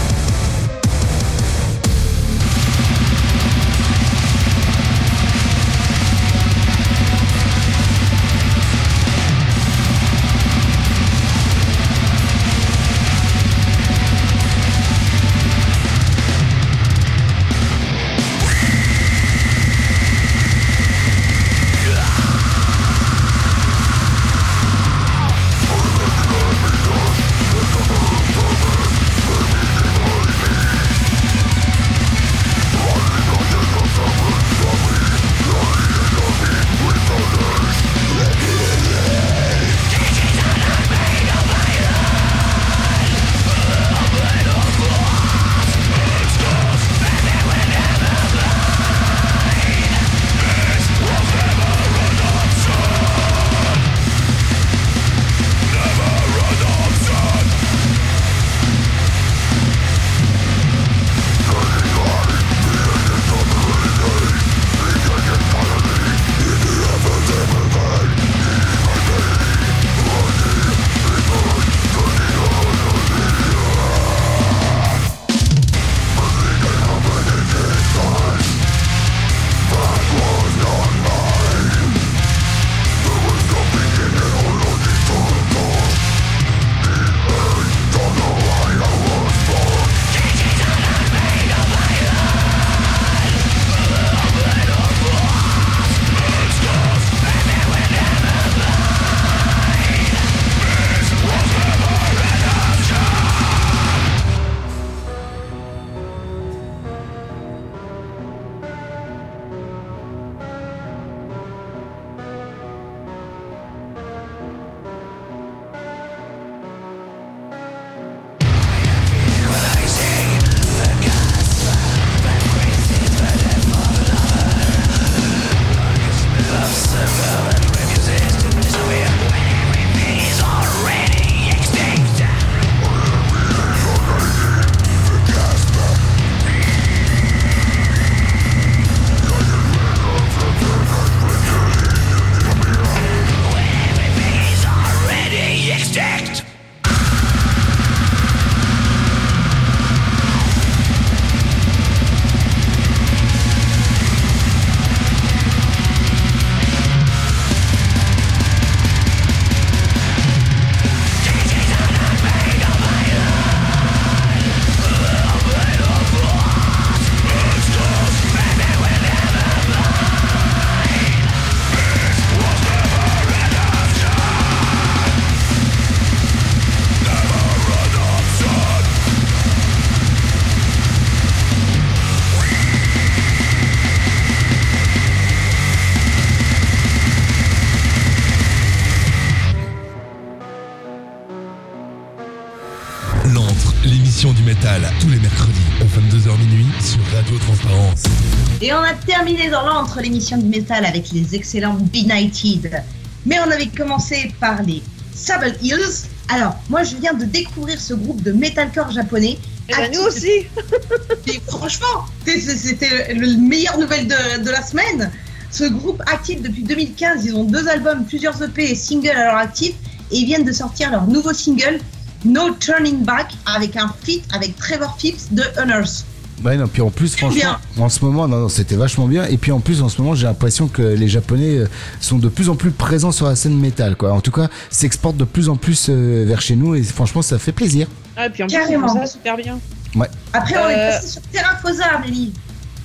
Dans l'antre l'émission du métal avec les excellents Benighted. Mais on avait commencé par les Sable Hills. Alors, moi je viens de découvrir ce groupe de metalcore japonais. Eh ben, nous aussi Et franchement, c'était le meilleure nouvelle de, de la semaine. Ce groupe actif depuis 2015, ils ont deux albums, plusieurs EP et singles à leur actif. Et ils viennent de sortir leur nouveau single, No Turning Back, avec un feat avec Trevor Phipps de Unearth. Ouais, non, puis en plus, franchement, bien. en ce moment, non, non, c'était vachement bien. Et puis en plus, en ce moment, j'ai l'impression que les Japonais euh, sont de plus en plus présents sur la scène métal, quoi. En tout cas, s'exportent de plus en plus euh, vers chez nous et franchement, ça fait plaisir. Ah, et puis en plus, Carrément. ça super bien. Ouais. Après, on est Euh, passé sur Terra Fosa, Amélie.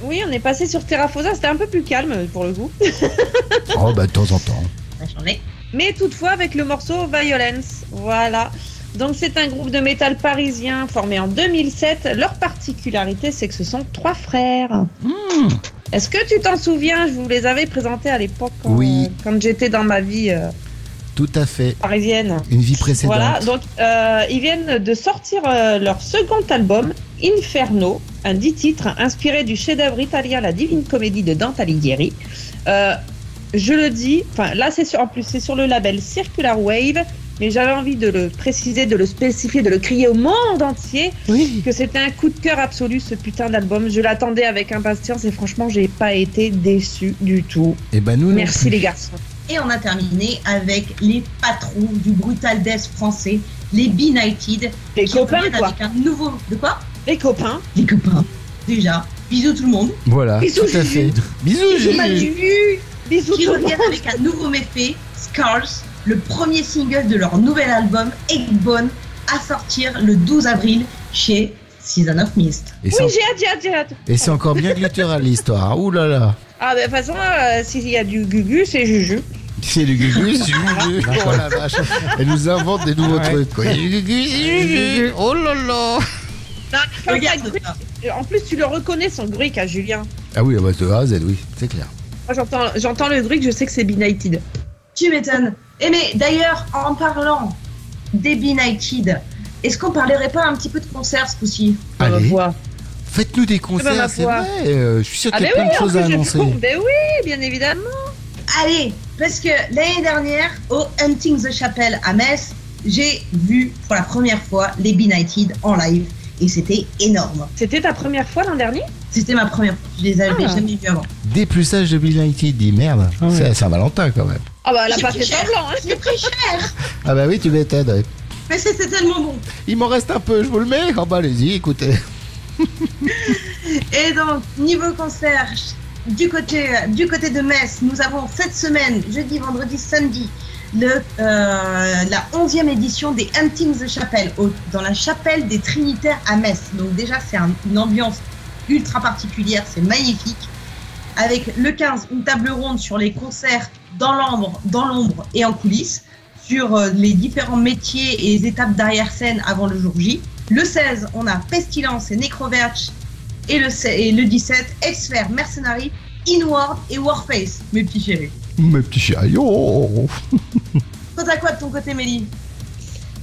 Oui, on est passé sur Terrafosa, c'était un peu plus calme pour le coup. Oh, bah, de temps en temps. Ça a changé. Mais toutefois avec le morceau Violence. Voilà. Donc c'est un groupe de métal parisien formé en 2007. Leur particularité, c'est que ce sont trois frères. Est-ce que tu t'en souviens? Je vous les avais présentés à l'époque quand, Oui. quand j'étais dans ma vie euh, Tout à fait. parisienne. Une vie précédente. Voilà, donc euh, ils viennent de sortir euh, leur second album, Inferno, un dix titres inspiré du chef-d'œuvre italien La Divine Comédie de Dante Alighieri. Euh, je le dis, enfin là c'est sur, en plus c'est sur le label Circular Wave, mais j'avais envie de le préciser, de le spécifier, de le crier au monde entier que c'était un coup de cœur absolu ce putain d'album. Je l'attendais avec impatience et franchement j'ai pas été déçu du tout. Et ben nous, Merci les garçons. Et on a terminé avec les patrons du Brutal Death français, les B-Nighted. Les qui copains, reviennent quoi. Avec un nouveau. De quoi? Les copains. Les copains. Déjà. Bisous tout le monde. Voilà, Bisous, tout à fait. Bisous, Bisous. Manu. Bisous Qui tout le reviennent monde. avec un nouveau méfait, Scars, le premier single de leur nouvel album, Eggbone, à sortir le 12 avril chez Season of Mist. Et c'est Oui, en- j'ai hâte, j'ai hâte, j'ai hâte. et c'est encore bien guttural l'histoire. Ouh là là. Ah, bah, de toute façon, euh, s'il y a du gugu, c'est Juju. C'est du gugu, c'est gugu. Oh la vache. Elle nous invente des nouveaux Ouais. trucs. Quoi. Du gugu, gugu. Oh là là. Non, Regarde En plus, tu le reconnais, son gruic à Julien. Ah oui, bah, de A à Z, oui, c'est clair. Moi, j'entends, j'entends le gruic, je sais que c'est Benighted. Tu m'étonnes. Et mais d'ailleurs, en parlant des B-Nighted, est-ce qu'on parlerait pas un petit peu de concert ce coup-ci? Allez, voix. faites-nous des Eh concerts, c'est vrai. euh, je suis sûr Ah, qu'il y a oui, plein de choses à plus, annoncer. trouve. Ben oui, bien évidemment. Allez, parce que l'année dernière, au Hunting the Chapel à Metz, j'ai vu pour la première fois les B-Nighted en live. Et c'était énorme. C'était ta première fois l'an dernier? C'était ma première fois. Je les avais Ah. jamais vus avant. Déplussage de Bill Nighty, dit merde. Ah. C'est à Saint-Valentin quand même. Ah bah, elle a J'ai pas pris fait semblant, hein. C'est très cher. Ah bah oui, tu m'étonnes. ouais. Mais c'était tellement bon. Il m'en reste un peu, je vous le mets. Ah bah allez-y, écoutez. Et donc, niveau concert, du côté, du côté de Metz, nous avons cette semaine, jeudi, vendredi, samedi, le, euh, la 11e édition des Hunting the Chapel, au- dans la chapelle des Trinitaires à Metz. Donc déjà, c'est un- une ambiance ultra particulière, c'est magnifique. Avec le 15, une table ronde sur les concerts dans l'ombre, dans l'ombre et en coulisses, sur euh, les différents métiers et les étapes d'arrière-scène avant le jour J. Le 16, on a Pestilence et Necroverge et le, se- et le 17, Exfer, Mercenary, Inward et Warface, mes petits chéris. Mes petits chiaillons. Quant à quoi de ton côté, Mélie?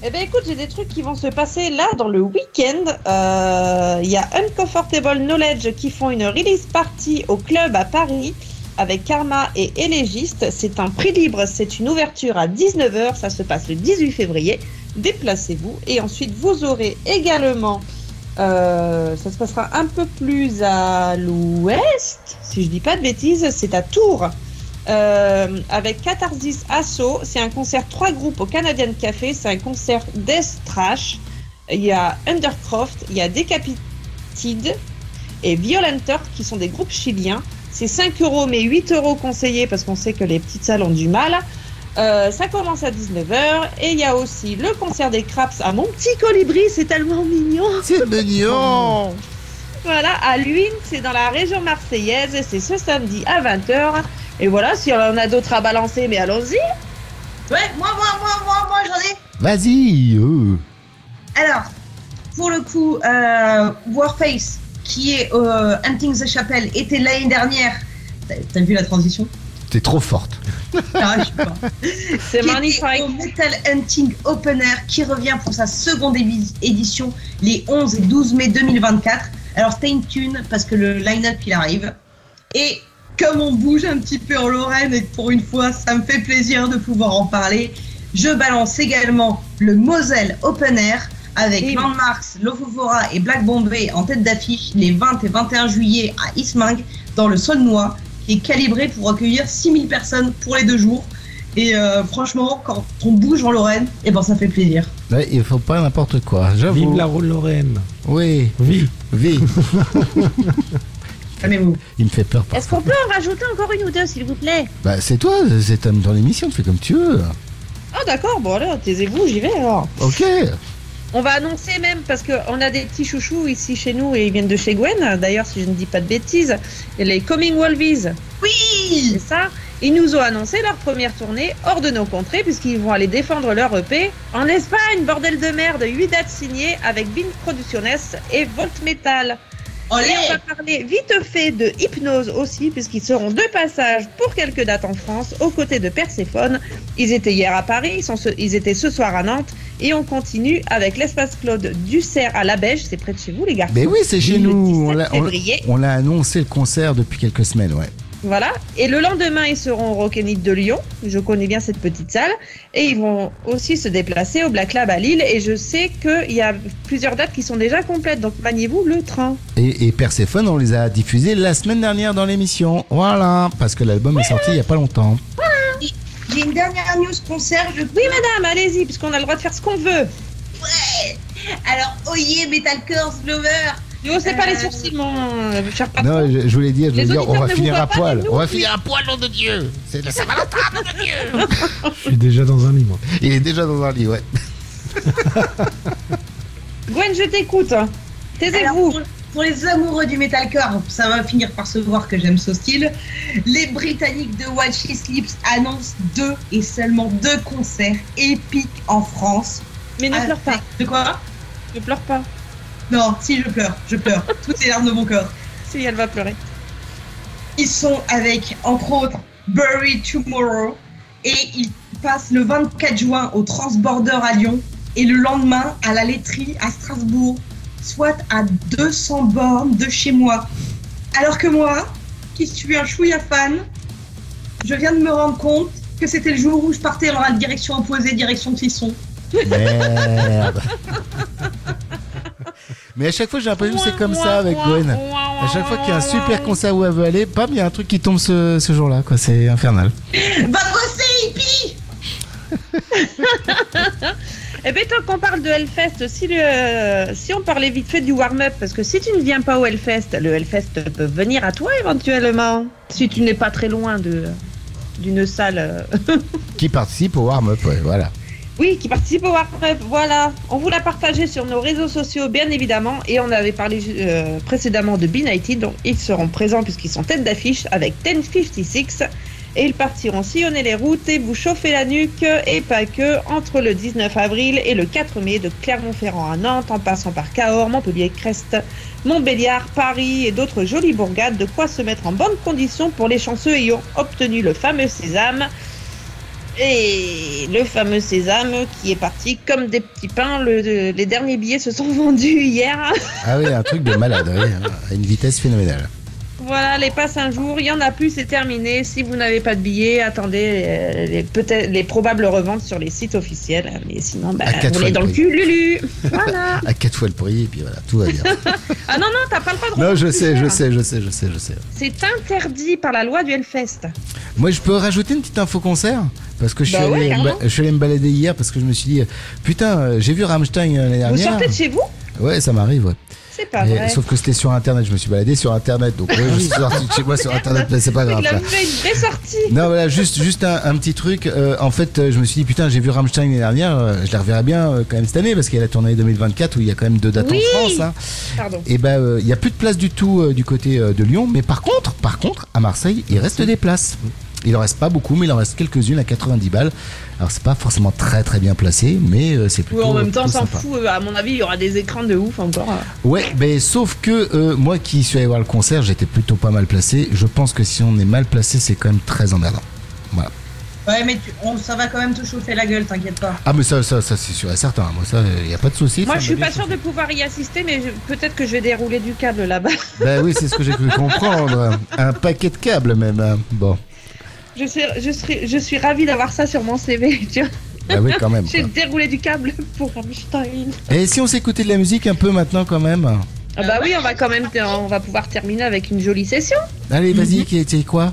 Eh ben écoute, j'ai des trucs qui vont se passer là dans le week-end. Euh, Il y a Uncomfortable Knowledge qui font une release party au club à Paris avec Karma et Élégiste. C'est un prix libre, c'est une ouverture à 19h, ça se passe le 18 février. Déplacez-vous et ensuite vous aurez également, euh, ça se passera un peu plus à l'ouest, si je dis pas de bêtises, c'est à Tours. Euh, avec Catharsis Asso. C'est un concert trois groupes au Canadian Café. C'est un concert Death Trash. Il y a Undercroft, il y a Decapitated et Violenter qui sont des groupes chiliens. C'est 5 euros, mais 8 euros conseillés parce qu'on sait que les petites salles ont du mal. Euh, ça commence à 19h et il y a aussi le concert des Craps à mon petit colibri, c'est tellement mignon. C'est mignon. Voilà, à Luynes, c'est dans la région marseillaise c'est ce samedi à 20h. Et voilà, si on en a d'autres à balancer, mais allons-y. Ouais, moi, moi, moi, moi, moi, j'en ai. Vas-y. euh. Alors, pour le coup, euh, Warface, qui est euh, Hunting the Chapel, était l'année dernière. T'as vu la transition? T'es trop forte. Ah, je sais pas. C'est magnifique. Au Metal Hunting Open Air qui revient pour sa seconde édition les 11 et 12 mai 2024. Alors stay in tune parce que le line-up il arrive. Et comme on bouge un petit peu en Lorraine et que pour une fois ça me fait plaisir de pouvoir en parler, je balance également le Moselle Open Air avec Oui. Landmarks, Lofofora et Black Bombay en tête d'affiche les 20 et 21 juillet à Ismingue dans le Saulnois qui est calibré pour accueillir 6000 personnes pour les deux jours. Et euh, franchement, quand on bouge en Lorraine, et ben ça fait plaisir. Ouais, il faut pas n'importe quoi. J'avoue. Vive la Rôle Lorraine. Oui. Vive. Vive. Calmez-vous. Il me fait peur. Est-ce qu'on peut en rajouter encore une ou deux, s'il vous plaît? Bah c'est toi, c'est dans l'émission, tu fais comme tu veux. Ah d'accord, bon alors, taisez-vous, j'y vais alors. Ok. On va annoncer même, parce qu'on a des petits chouchous ici chez nous et ils viennent de chez Gwen, d'ailleurs si je ne dis pas de bêtises, les Coming Wolvies. Oui C'est ça Ils nous ont annoncé leur première tournée hors de nos contrées puisqu'ils vont aller défendre leur EP en Espagne, bordel de merde, 8 dates signées avec Bin Producciones et Volt Metal. Allez Et on va parler vite fait de Hypnose aussi, puisqu'ils seront de passage pour quelques dates en France, aux côtés de Perséphone. Ils étaient hier à Paris, ils, sont ce- ils étaient ce soir à Nantes, et on continue avec l'espace Claude Dussert à La Beige, c'est près de chez vous les garçons. Mais oui, c'est chez nous. 17 On l'a- on- février. on l'a annoncé le concert depuis quelques semaines, ouais. Voilà. Et le lendemain, ils seront au Rock'n'It de Lyon. Je connais bien cette petite salle. Et ils vont aussi se déplacer au Black Lab à Lille. Et je sais qu'il y a plusieurs dates qui sont déjà complètes. Donc maniez-vous le train. Et, et Perséphone, on les a diffusés la semaine dernière dans l'émission. Voilà, parce que l'album est sorti il y a pas longtemps. j'ai une dernière news concert. Je... Oui, madame, allez-y, puisqu'on a le droit de faire ce qu'on veut. Ouais. Alors, oyez Metalcore Lover. Ne haussez pas les Euh, sourcils, mon euh, cher patron. Non, je, je voulais dire, je Les voulais dire, on auditeurs va ne vous finir voient à pas, poil. mais nous, On va finir à poil, nom de Dieu. C'est la Saint-Valentin, nom de Dieu. Je suis déjà dans un lit, moi. Il est déjà dans un lit, ouais. Gwen, je t'écoute. Alors, Taisez-vous. pour, pour les amoureux du metalcore, ça va finir par se voir que j'aime ce style. Les Britanniques de Watch His Lips annoncent deux et seulement deux concerts épiques en France. Mais ne pleure pas. De quoi? Ne pleure pas. Non, si je pleure, je pleure. Toutes les larmes de mon corps. Si, elle va pleurer. Ils sont avec, entre autres, Bury Tomorrow. Et ils passent le 24 juin au Transborder à Lyon. Et le lendemain à la laiterie à Strasbourg. Soit à 200 bornes de chez moi. Alors que moi, qui suis un chouïa fan, je viens de me rendre compte que c'était le jour où je partais dans la direction opposée, direction Clisson. Merde. Mais à chaque fois, j'ai l'impression que c'est comme ça avec Gwen. À chaque fois qu'il y a un super concert où elle veut aller, bam, il y a un truc qui tombe ce, ce jour-là, quoi. C'est infernal. Va bosser, hippie Eh bien, tant qu'on parle de Hellfest, si, le, si on parlait vite fait du warm-up, parce que si tu ne viens pas au Hellfest, le Hellfest peut venir à toi éventuellement, si tu n'es pas très loin de d'une salle. euh, Qui participe au warm-up, ouais, voilà. Oui, qui participe au warm-up, voilà. On vous l'a partagé sur nos réseaux sociaux, bien évidemment, et on avait parlé euh, précédemment de B-Nighted, donc ils seront présents puisqu'ils sont tête d'affiche avec 1056, et ils partiront sillonner les routes et vous chauffer la nuque, et pas que, entre le 19 avril et le 4 mai, de Clermont-Ferrand à Nantes, en passant par Cahors, Montpellier, Crest, Montbéliard, Paris et d'autres jolies bourgades, de quoi se mettre en bonne condition pour les chanceux ayant obtenu le fameux sésame. Et le fameux sésame qui est parti comme des petits pains. Le- les derniers billets se sont vendus hier. Ah oui, un truc de malade, oui, hein, à une vitesse phénoménale. Voilà, les passes un jour, il y en a plus, c'est terminé. Si vous n'avez pas de billets, attendez euh, les, peut-être les probables reventes sur les sites officiels. Mais sinon, bah, vous l'avez dans le cul, Lulu. Voilà. À quatre fois le prix, et puis voilà, tout va bien. Ah non, non, t'as pas le droit de non, je sais, je sais, je sais, je sais, je sais. C'est interdit par la loi du Hellfest. Moi, je peux rajouter une petite info concert? Parce que je suis, Bah allé, je suis allé me balader hier parce que je me suis dit, euh, putain, euh, j'ai vu Rammstein l'année Vous dernière. sortez de chez vous? Ouais, ça m'arrive, ouais. C'est pas Et- vrai. sauf que c'était sur internet, je me suis baladé sur internet, donc ouais, je suis sorti de chez moi sur internet, mais c'est pas grave. Il a fait une vraie sortie. Non, voilà, juste, juste un, un petit truc. euh, en fait, euh, je me suis dit, putain, j'ai vu Rammstein l'année dernière, euh, je la reverrai bien euh, quand même cette année parce qu'il y a la tournée 2024 où il y a quand même deux dates Oui. en France. hein. Pardon. Et ben, euh, il y a plus de place du tout du côté de Lyon, mais par contre, par contre, à Marseille, il reste des places. Il en reste pas beaucoup, mais il en reste quelques-unes à 90 balles. Alors c'est pas forcément très très bien placé, mais euh, c'est Oui, plutôt. en même temps, s'en fout. euh, À mon avis, il y aura des écrans de ouf encore. Ouais, mais sauf que euh, moi qui suis allé voir le concert, j'étais plutôt pas mal placé. Je pense que si on est mal placé, c'est quand même très emmerdant. Voilà. Ouais, mais tu- on- ça va quand même te chauffer la gueule, t'inquiète pas. Ah mais ça, ça, ça c'est sûr et certain. Moi ça, il y a pas de souci. Moi, je suis pas sûre de pouvoir y assister, mais peut-être que je vais dérouler du câble là-bas. Ben oui, c'est ce que j'ai cru comprendre. Un paquet de câbles même. Bon. Je suis, je serais, je suis ravie d'avoir ça sur mon CV. Tu vois. Ah oui, quand même. J'ai déroulé du câble pour Rammstein. Et si on s'écoutait de la musique un peu maintenant quand même? Ah bah oui, on va quand même, on va pouvoir terminer avec une jolie session. Allez, vas-y, qui c'est quoi?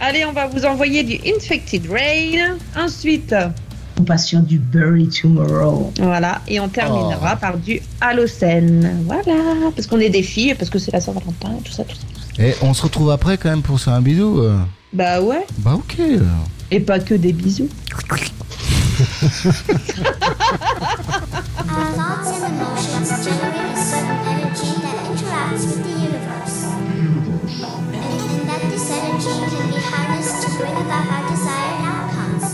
Allez, on va vous envoyer du Infected Rain. Ensuite, On passe sur du Bury Tomorrow. voilà, et on terminera par du Halocène. Voilà, parce qu'on est des filles, parce que c'est la Saint-Valentin, tout ça, tout ça. Et on se retrouve après quand même pour faire un bisou. euh. Bah ouais, Bah ok. alors. et pas que des bisous. Our thoughts and emotions generate a certain energy that interacts with the universe. And that this energy can be harnessed to bring about our desired outcomes.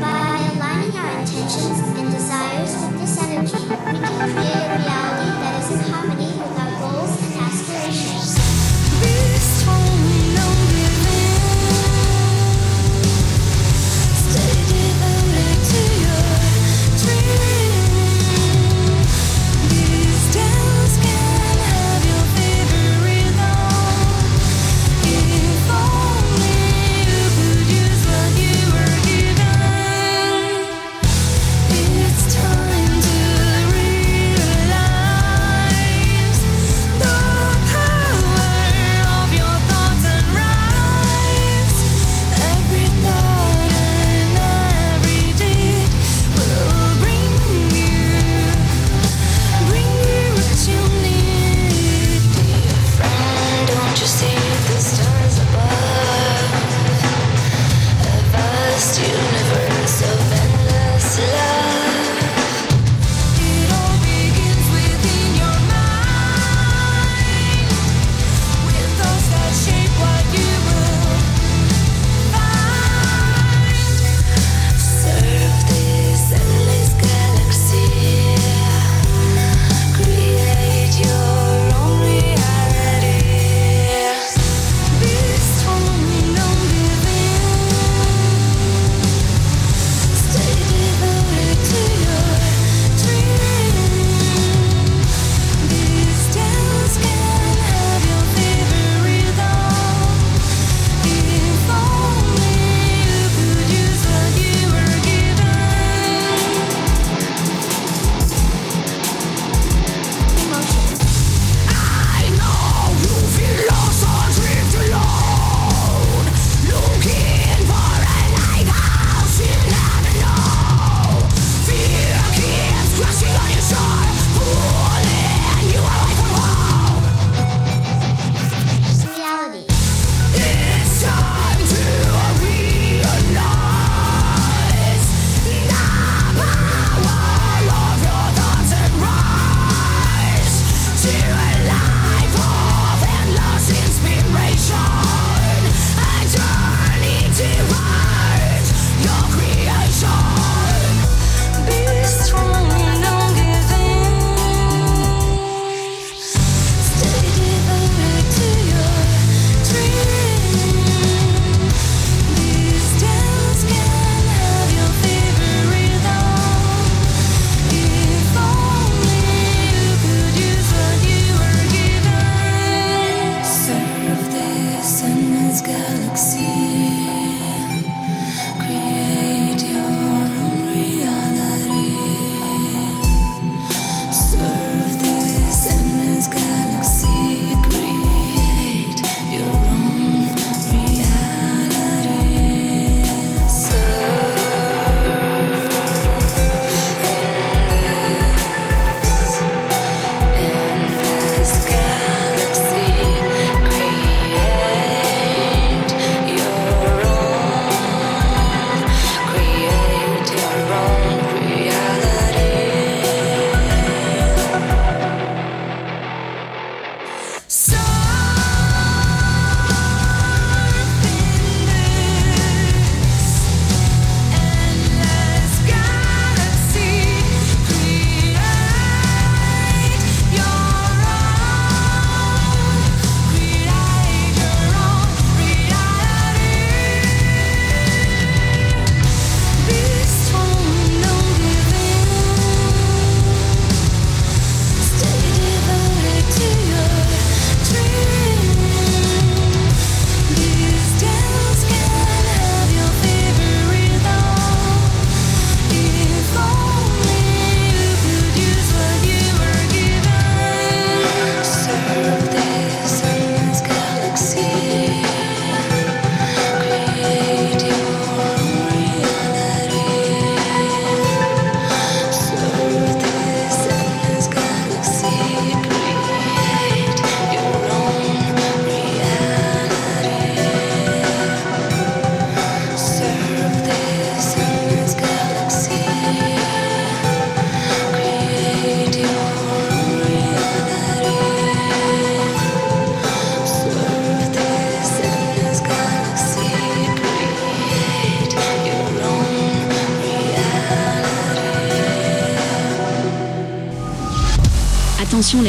By aligning our intentions and desires with this energy, we can create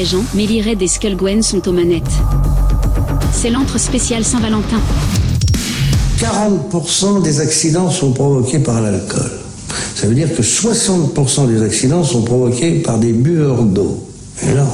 Mais Melly Red et Skullgwen sont aux manettes. C'est l'antre spécial Saint-Valentin. 40% des accidents sont provoqués par l'alcool. Ça veut dire que 60% des accidents sont provoqués par des buveurs d'eau. Énorme.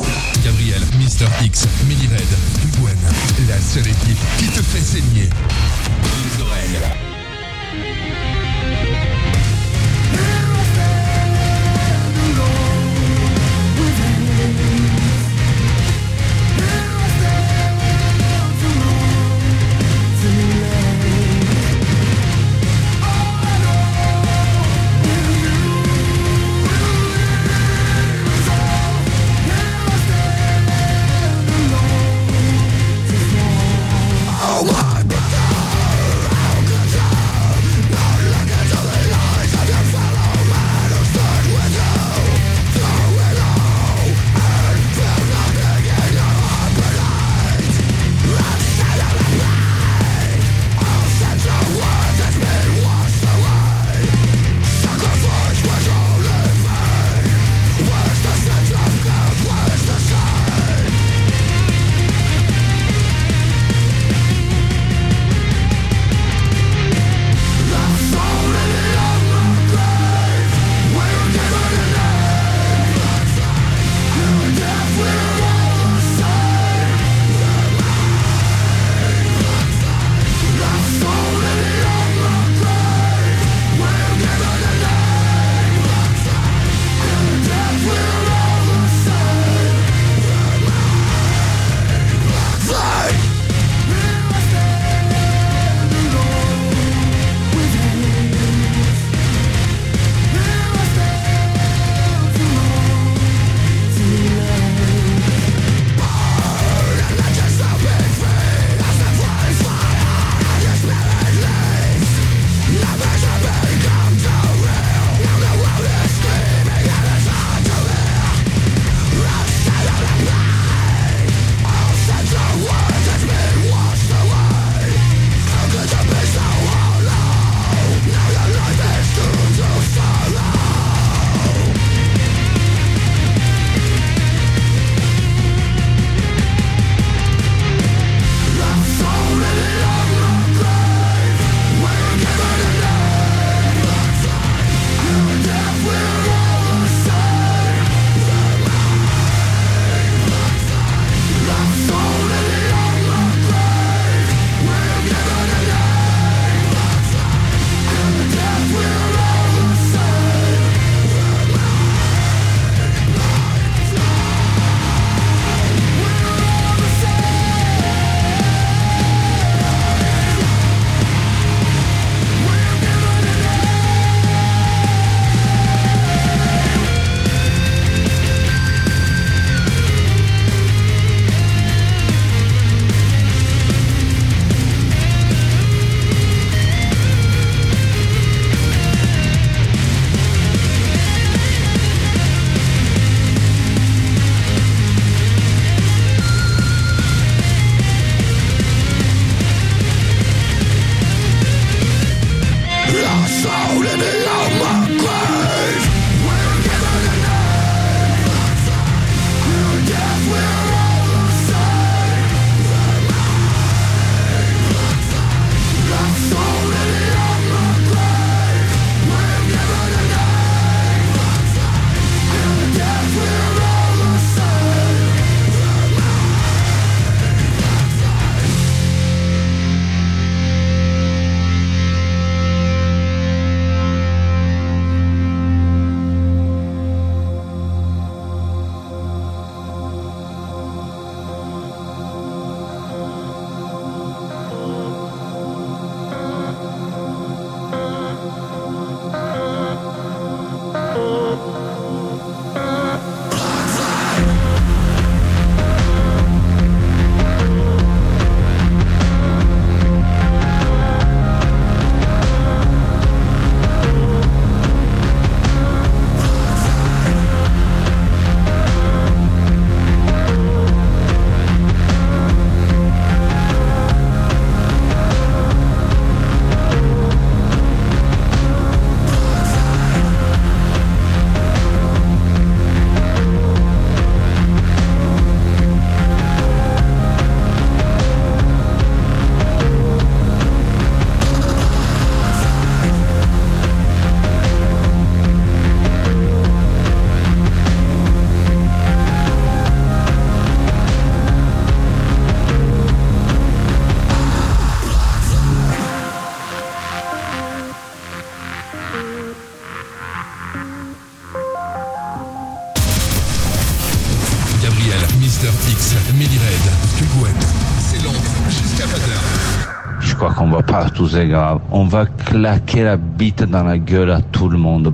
Je crois qu'on va pas tous grave. On va claquer la bite dans la gueule à tout le monde.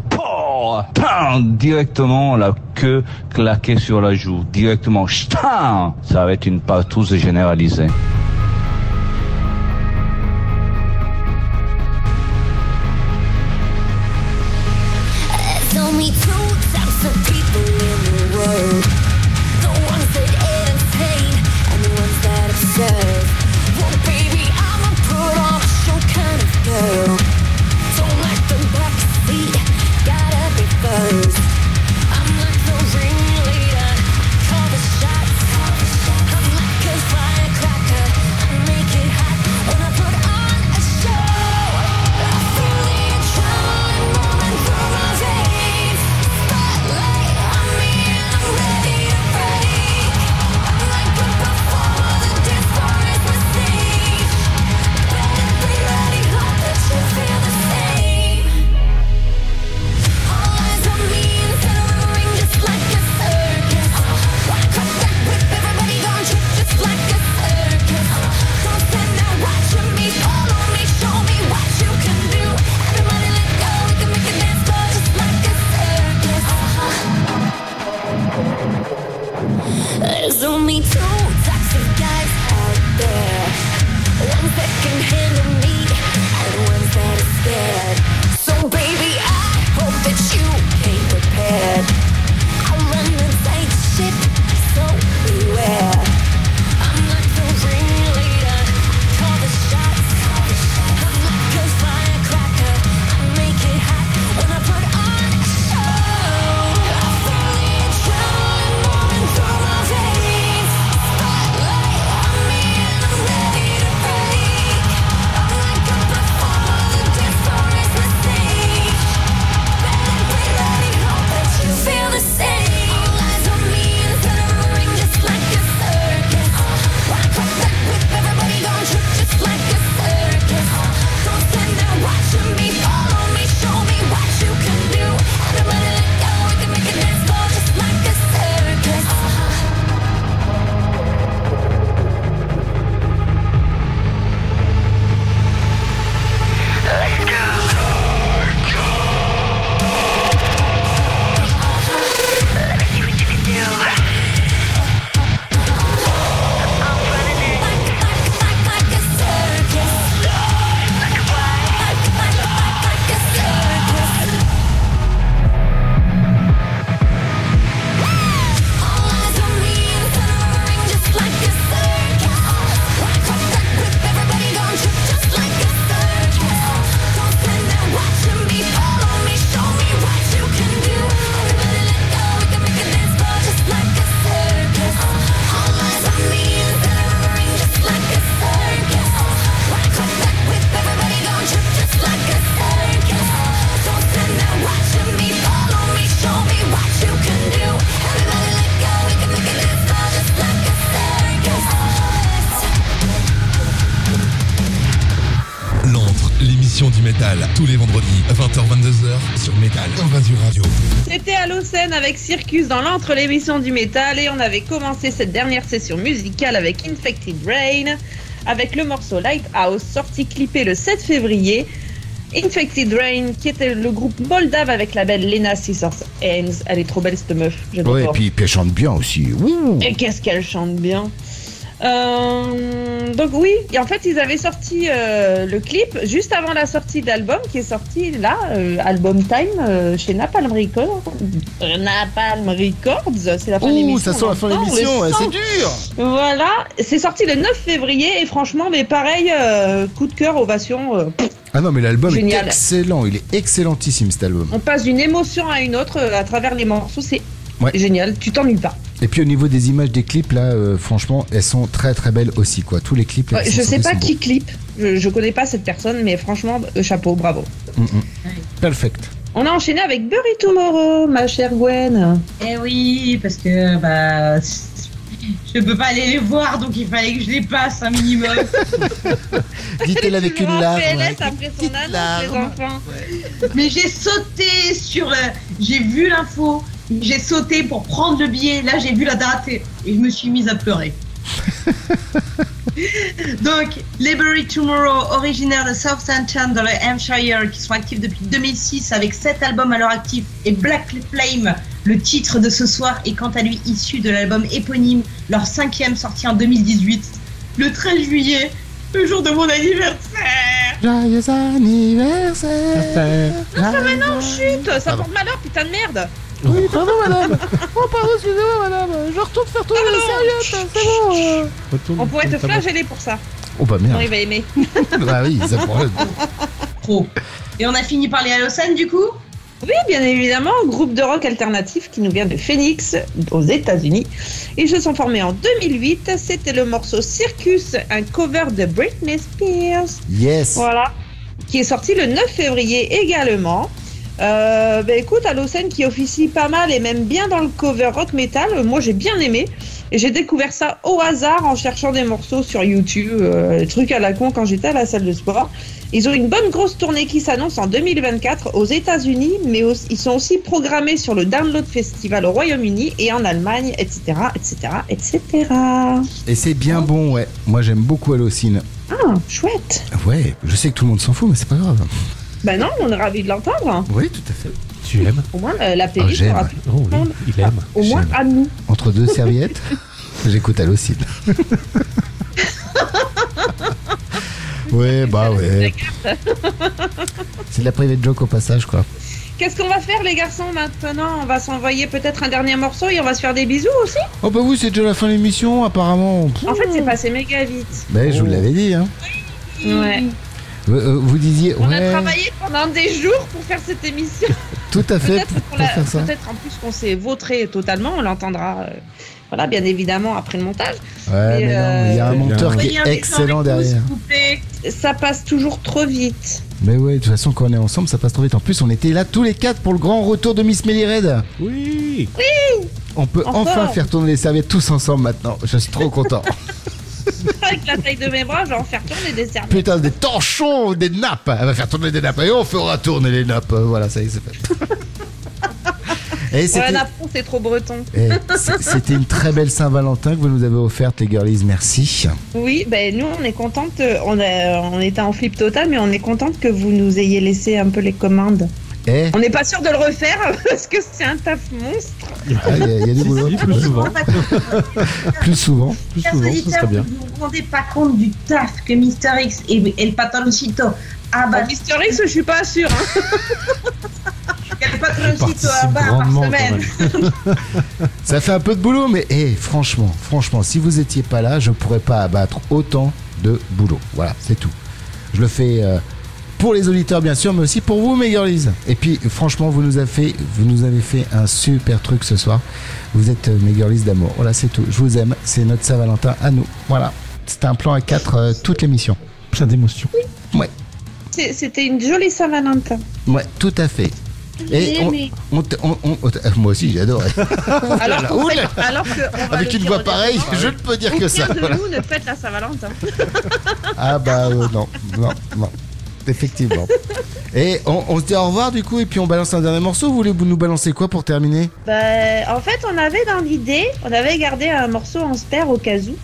Directement la queue claquée sur la joue. Directement. Ça va être une partouze généralisée. Circus dans l'entre l'émission du métal et on avait commencé cette dernière session musicale avec Infected Rain avec le morceau Lighthouse sorti clippé le 7 février. Infected Rain qui était le groupe moldave avec la belle Lena Scissors Hands. Elle est trop belle cette meuf. Ouais, et puis, puis elle chante bien aussi. Ouh. Et qu'est-ce qu'elle chante bien. Euh, donc oui, et en fait ils avaient sorti euh, le clip juste avant la sortie d'album qui est sorti là, euh, Album Time chez Napalm Records. Napalm Records, c'est la fin de Ouh, l'émission. ça sent la fin de on l'émission, ouais, c'est dur. Voilà, c'est sorti le 9 février et franchement, mais pareil, coup de cœur, ovation. Ah non, mais l'album est excellent. Il est excellentissime cet album. on passe d'une émotion à une autre à travers les morceaux, c'est Ouais. génial, tu t'ennuies pas. Et puis au niveau des images des clips, là, euh, franchement, elles sont très très belles aussi, quoi. Tous les clips. là, Ouais, qui je sais pas qui beaux. clip, je, je connais pas cette personne, mais franchement, euh, chapeau, bravo. Mm, mm. Perfect. On a enchaîné avec Bury Tomorrow, ma chère Gwen. Eh oui, parce que bah je peux pas aller les voir, donc il fallait que je les passe un minimum. Dites-le avec une larme. PLS après son annonce, les enfants. Mais j'ai sauté sur j'ai vu l'info, j'ai sauté pour prendre le billet. Là, j'ai vu la date et, et je me suis mise à pleurer. Donc, Liberty Tomorrow, originaire de Southampton dans le Hampshire, qui sont actifs depuis 2006 avec 7 albums à leur actif, et Black Flame, le titre de ce soir, est quant à lui issu de l'album éponyme, leur cinquième sorti en 2018, le 13 juillet, le jour de mon anniversaire. Joyeux anniversaire. Ah, mais non, chut Ça porte malheur, putain de merde Oui, pardon, madame. Oh, pardon, excusez-moi, madame. Je retourne faire tourner la serviette. C'est bon. On pourrait te flageller pour ça. Oh, bah Non, merde. il va aimer. bah oui, ça pourrait. Trop. Et on a fini par les Halosan du coup? Oui, bien évidemment, groupe de rock alternatif qui nous vient de Phoenix, aux États-Unis. Ils se sont formés en 2008. C'était le morceau Circus, un cover de Britney Spears. Yes. Voilà. Qui est sorti le 9 février également. Euh, bah écoute, Allocène qui officie pas mal et même bien dans le cover rock metal, euh, moi j'ai bien aimé. Et j'ai découvert ça au hasard en cherchant des morceaux sur YouTube, euh, des trucs à la con quand j'étais à la salle de sport. Ils ont une bonne grosse tournée qui s'annonce en 2024 aux États-Unis, mais aussi- ils sont aussi programmés sur le Download Festival au Royaume-Uni et en Allemagne, etc., etc., etc. Et c'est bien bon, ouais. Moi, j'aime beaucoup Allocine. Ah, chouette. Ouais, je sais que tout le monde s'en fout, mais c'est pas grave. Bah non, on est ravis de l'entendre. Oui, tout à fait. Tu aimes Au moins, euh, la Oh, playlist aura Oh oui, il aime. au moins à nous. Entre deux serviettes, j'écoute Allocine. ouais, bah ouais. C'est de la private joke au passage, quoi. Qu'est-ce qu'on va faire les garçons maintenant? On va s'envoyer peut-être un dernier morceau et on va se faire des bisous aussi? Oh bah oui, c'est déjà la fin de l'émission, apparemment. En fait, c'est passé méga vite. Bah, je vous l'avais dit, hein. Ouais. Vous, euh, vous disiez, On a travaillé pendant des jours pour faire cette émission. tout à fait, Peut-être en plus qu'on s'est vautré totalement, on l'entendra, euh, voilà, bien évidemment après le montage. Ouais, mais non, il y a un euh, monteur qui est excellent derrière. Ça passe toujours trop vite. Mais ouais, de toute façon, quand on est ensemble, ça passe trop vite. En plus, on était là tous les quatre pour le grand retour de Miss Melly Red. Oui. Oui. On peut Enfin. enfin faire tourner les serviettes tous ensemble maintenant. Je suis trop content. Avec la taille de mes bras, je vais en faire tourner des serviettes. Putain, des torchons, des nappes. Elle va faire tourner des nappes et on fera tourner les nappes. Euh, Voilà, ça y est, c'est fait. et Ouais, c'était c'est trop breton. et c'est- c'était une très belle Saint-Valentin que vous nous avez offerte, les girlies. Merci. Oui, ben nous on est contente, on, a- on était en flip total, mais on est contente que vous nous ayez laissé un peu les commandes. Eh, On n'est pas sûr de le refaire parce que c'est un taf monstre. ah, il y, a- il y a du boulot. plus souvent. Plus souvent. Plus Chers souvent, ce serait bien. vous ne vous rendez pas compte du taf que Mister X et El Patroncito abattent. Bah, Mister X, je suis pas sûre. hein. El par semaine. Ça fait un peu de boulot, mais eh, franchement, franchement, si vous étiez pas là, je pourrais pas abattre autant de boulot. Voilà, c'est tout. Je le fais euh, pour les auditeurs, bien sûr, mais aussi pour vous, mes girlies. Et puis, franchement, vous nous avez fait, vous nous avez fait un super truc ce soir. Vous êtes euh, mes girlies d'amour. Voilà, c'est tout. Je vous aime. C'est notre Saint-Valentin à nous. Voilà. C'était un plan à quatre euh, toute l'émission. Plein d'émotions. Ouais, C'est- C'était une jolie Saint-Valentin. ouais, tout à fait. Et on, aimé. on t- on- on- on t- moi aussi, j'ai adoré. Alors, là, qu'on oula. fait- alors que on va Avec une voix pareille, je ne peux dire que ça. De voilà. nous ne fête la Saint-Valentin. Ah bah euh, non, non, non. Effectivement. Et on, on se dit au revoir du coup et puis on balance un dernier morceau. Vous voulez nous balancer quoi pour terminer? Bah, en fait, on avait dans l'idée, on avait gardé un morceau en spare au cas où.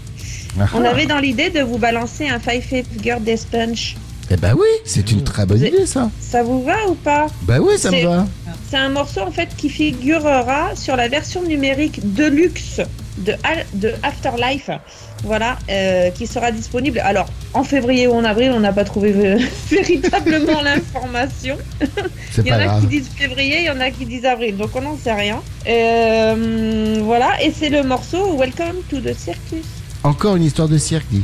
Ah. On avait dans l'idée de vous balancer un Five Finger Death Punch. Eh bah oui, c'est une très bonne Vous- idée ça. Ça vous va ou pas? Bah oui, ça me va. C'est un morceau en fait qui figurera sur la version numérique Deluxe de, de Afterlife. Voilà, euh, qui sera disponible. Alors, en février ou en avril, on n'a pas trouvé euh, véritablement l'information. Il y en a grave. qui disent février, il y en a qui disent avril, donc on n'en sait rien. Euh, voilà, et c'est le morceau Welcome to the Circus. Encore une histoire de cirque, dit.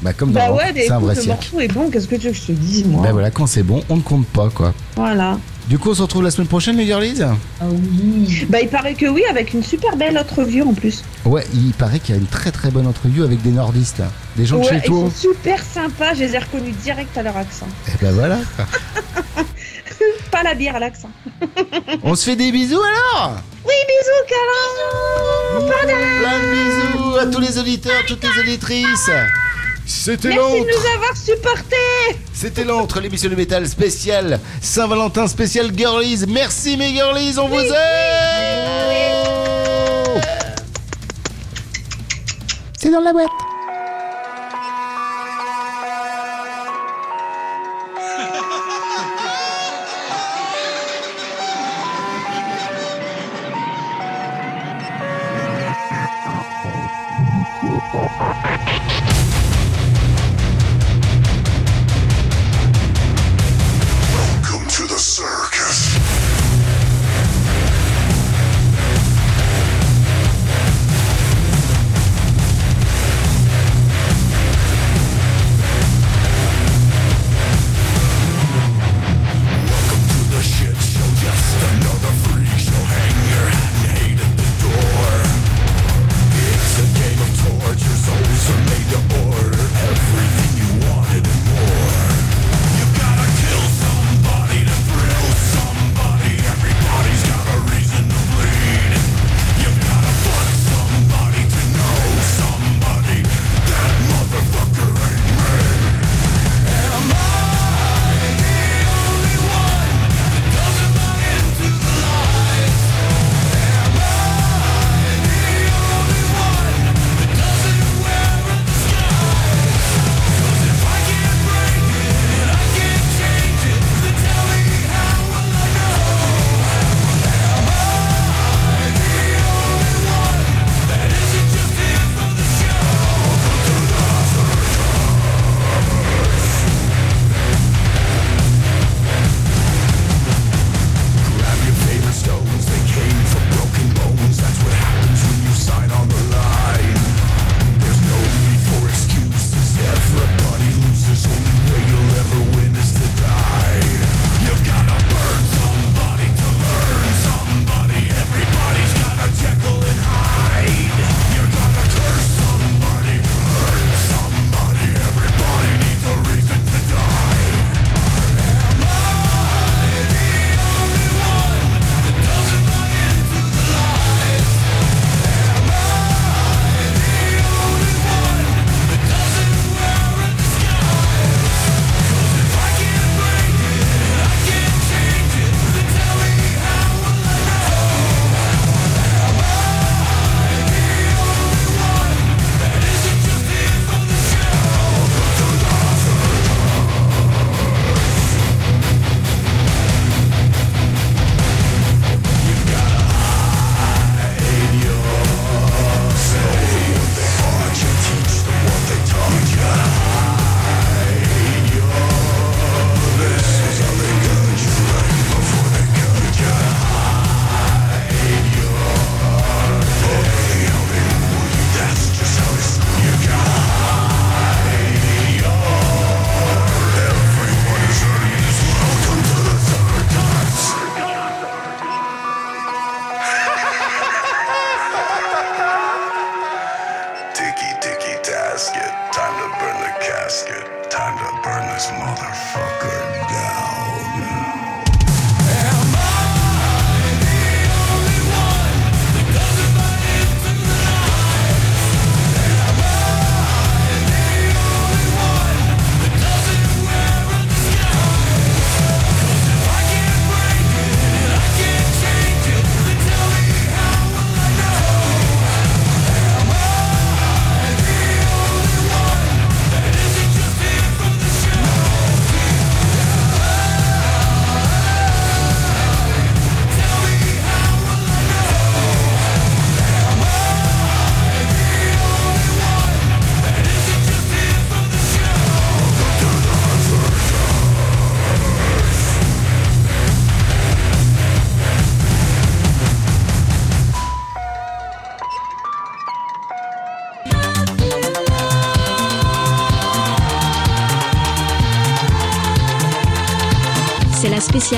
Bah comme bah dans ouais, c'est un vrai le cirque. morceau est bon, qu'est-ce que tu veux que je te dise, moi Bah voilà, quand c'est bon, on ne compte pas quoi. Voilà. Du coup, on se retrouve la semaine prochaine, les girlies? Ah oui. Bah il paraît que oui, avec une super belle autre vue en plus. Ouais, il paraît qu'il y a une très très bonne entrevue avec des nordistes, des gens de Ouais, chez ils toi. sont super sympas, je les ai reconnus direct à leur accent. Et bah voilà. Pas la bière à l'accent. on se fait des bisous alors Oui, bisous, câlin Plein de bisous à tous les auditeurs, toutes les auditrices. C'était Merci de l'autre. nous avoir supportés C'était l'autre, l'émission de métal spéciale Saint-Valentin spécial Girlies. Merci mes girlies, on vous aime C'est dans la boîte.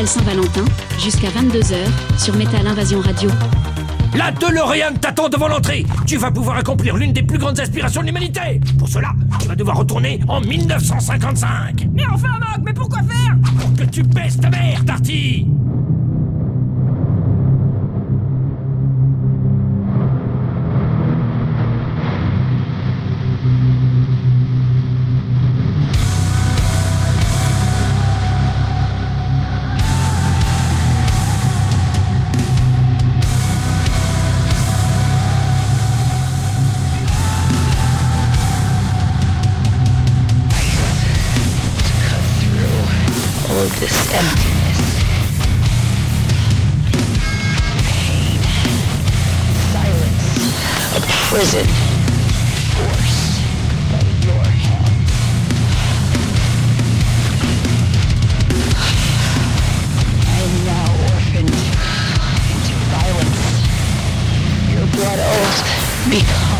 Spéciale Saint-Valentin, jusqu'à 22h, sur Metal Invasion Radio. La DeLorean t'attend devant l'entrée. Tu vas pouvoir accomplir l'une des plus grandes aspirations de l'humanité. Pour cela, tu vas devoir retourner en 1955. Mais enfin, Marc, mais pourquoi faire? Pour que tu baisses ta mère, Darty emptiness. Pain. Silence. A prison. Forced by your hand. I am now orphaned into violence. Your blood oath becomes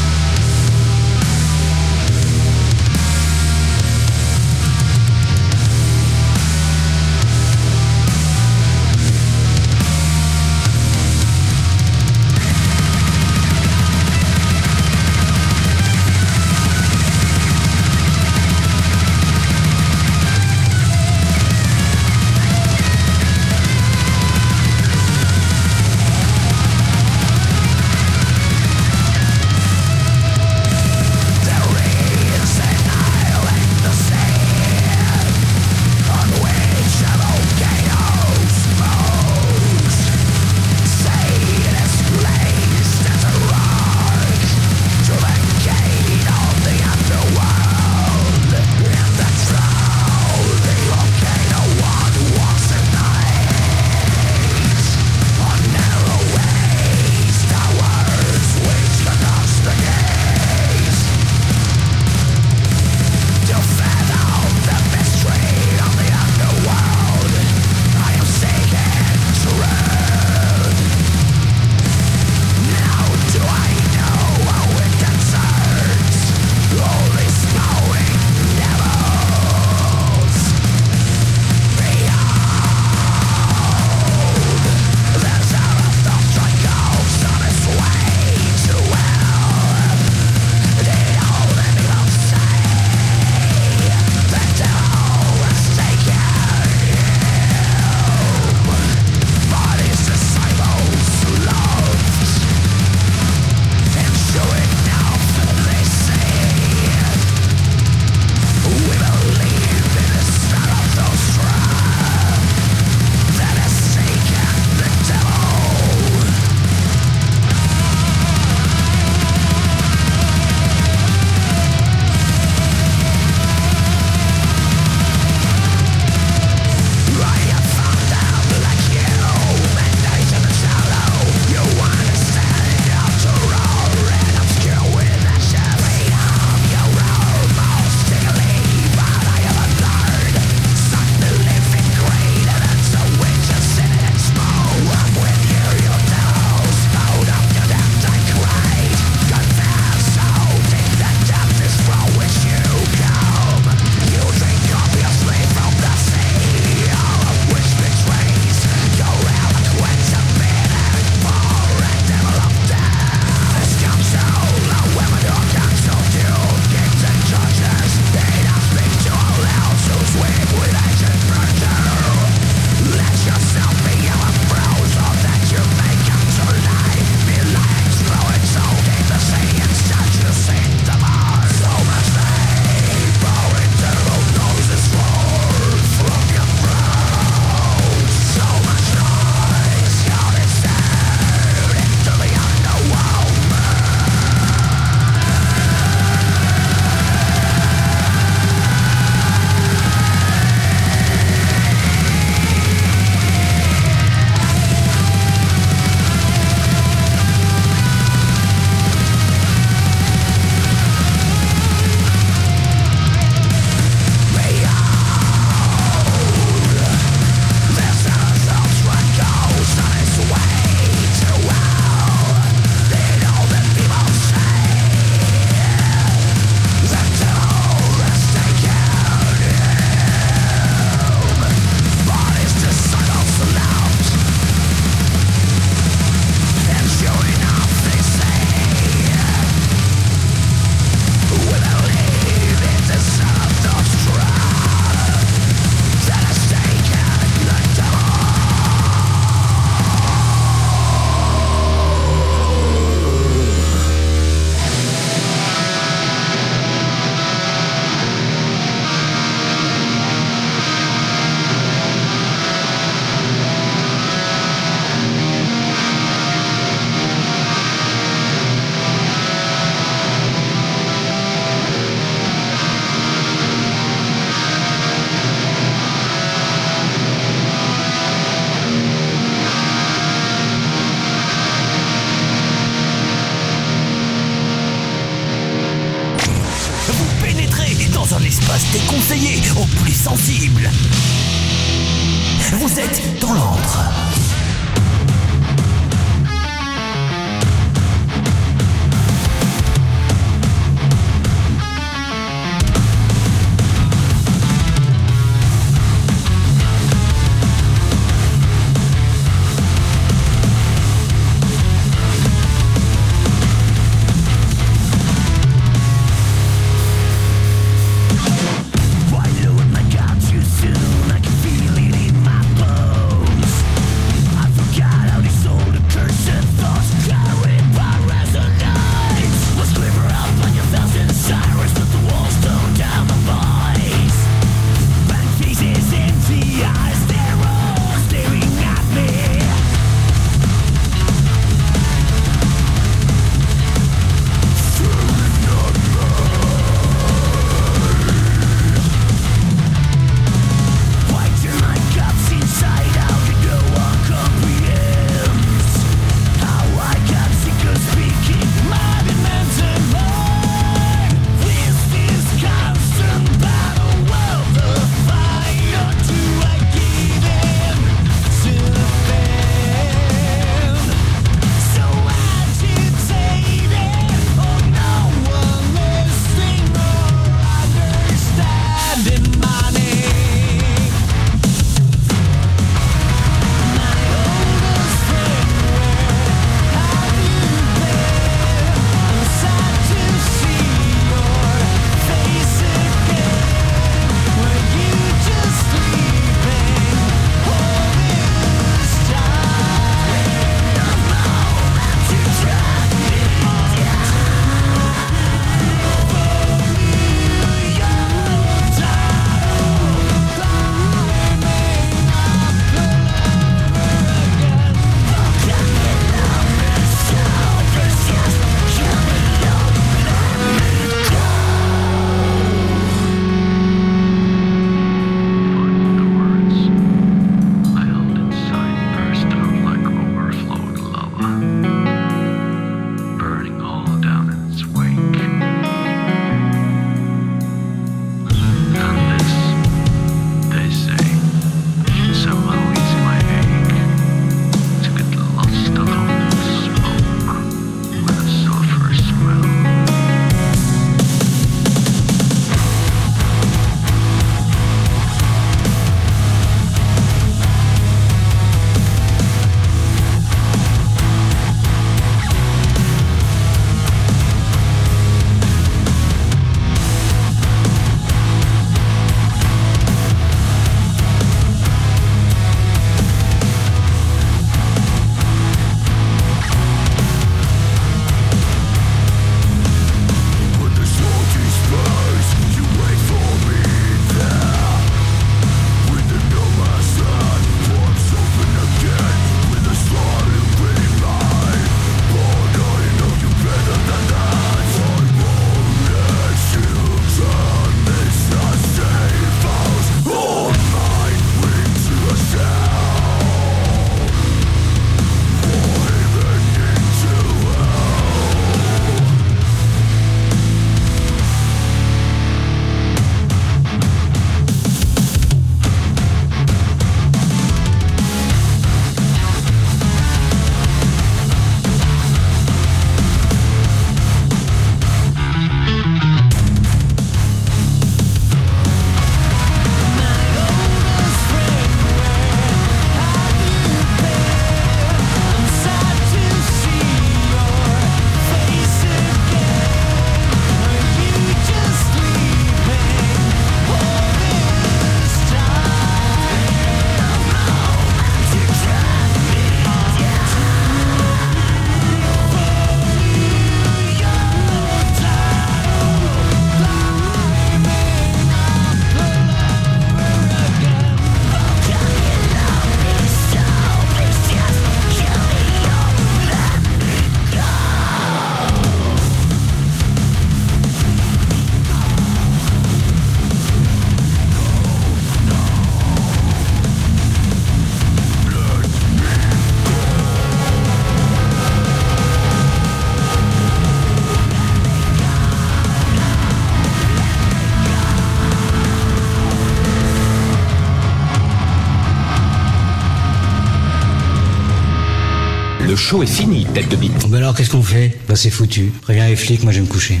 show est fini, tête de bite. Bah alors qu'est-ce qu'on fait? Bah c'est foutu. Préviens les flics, moi je vais me coucher.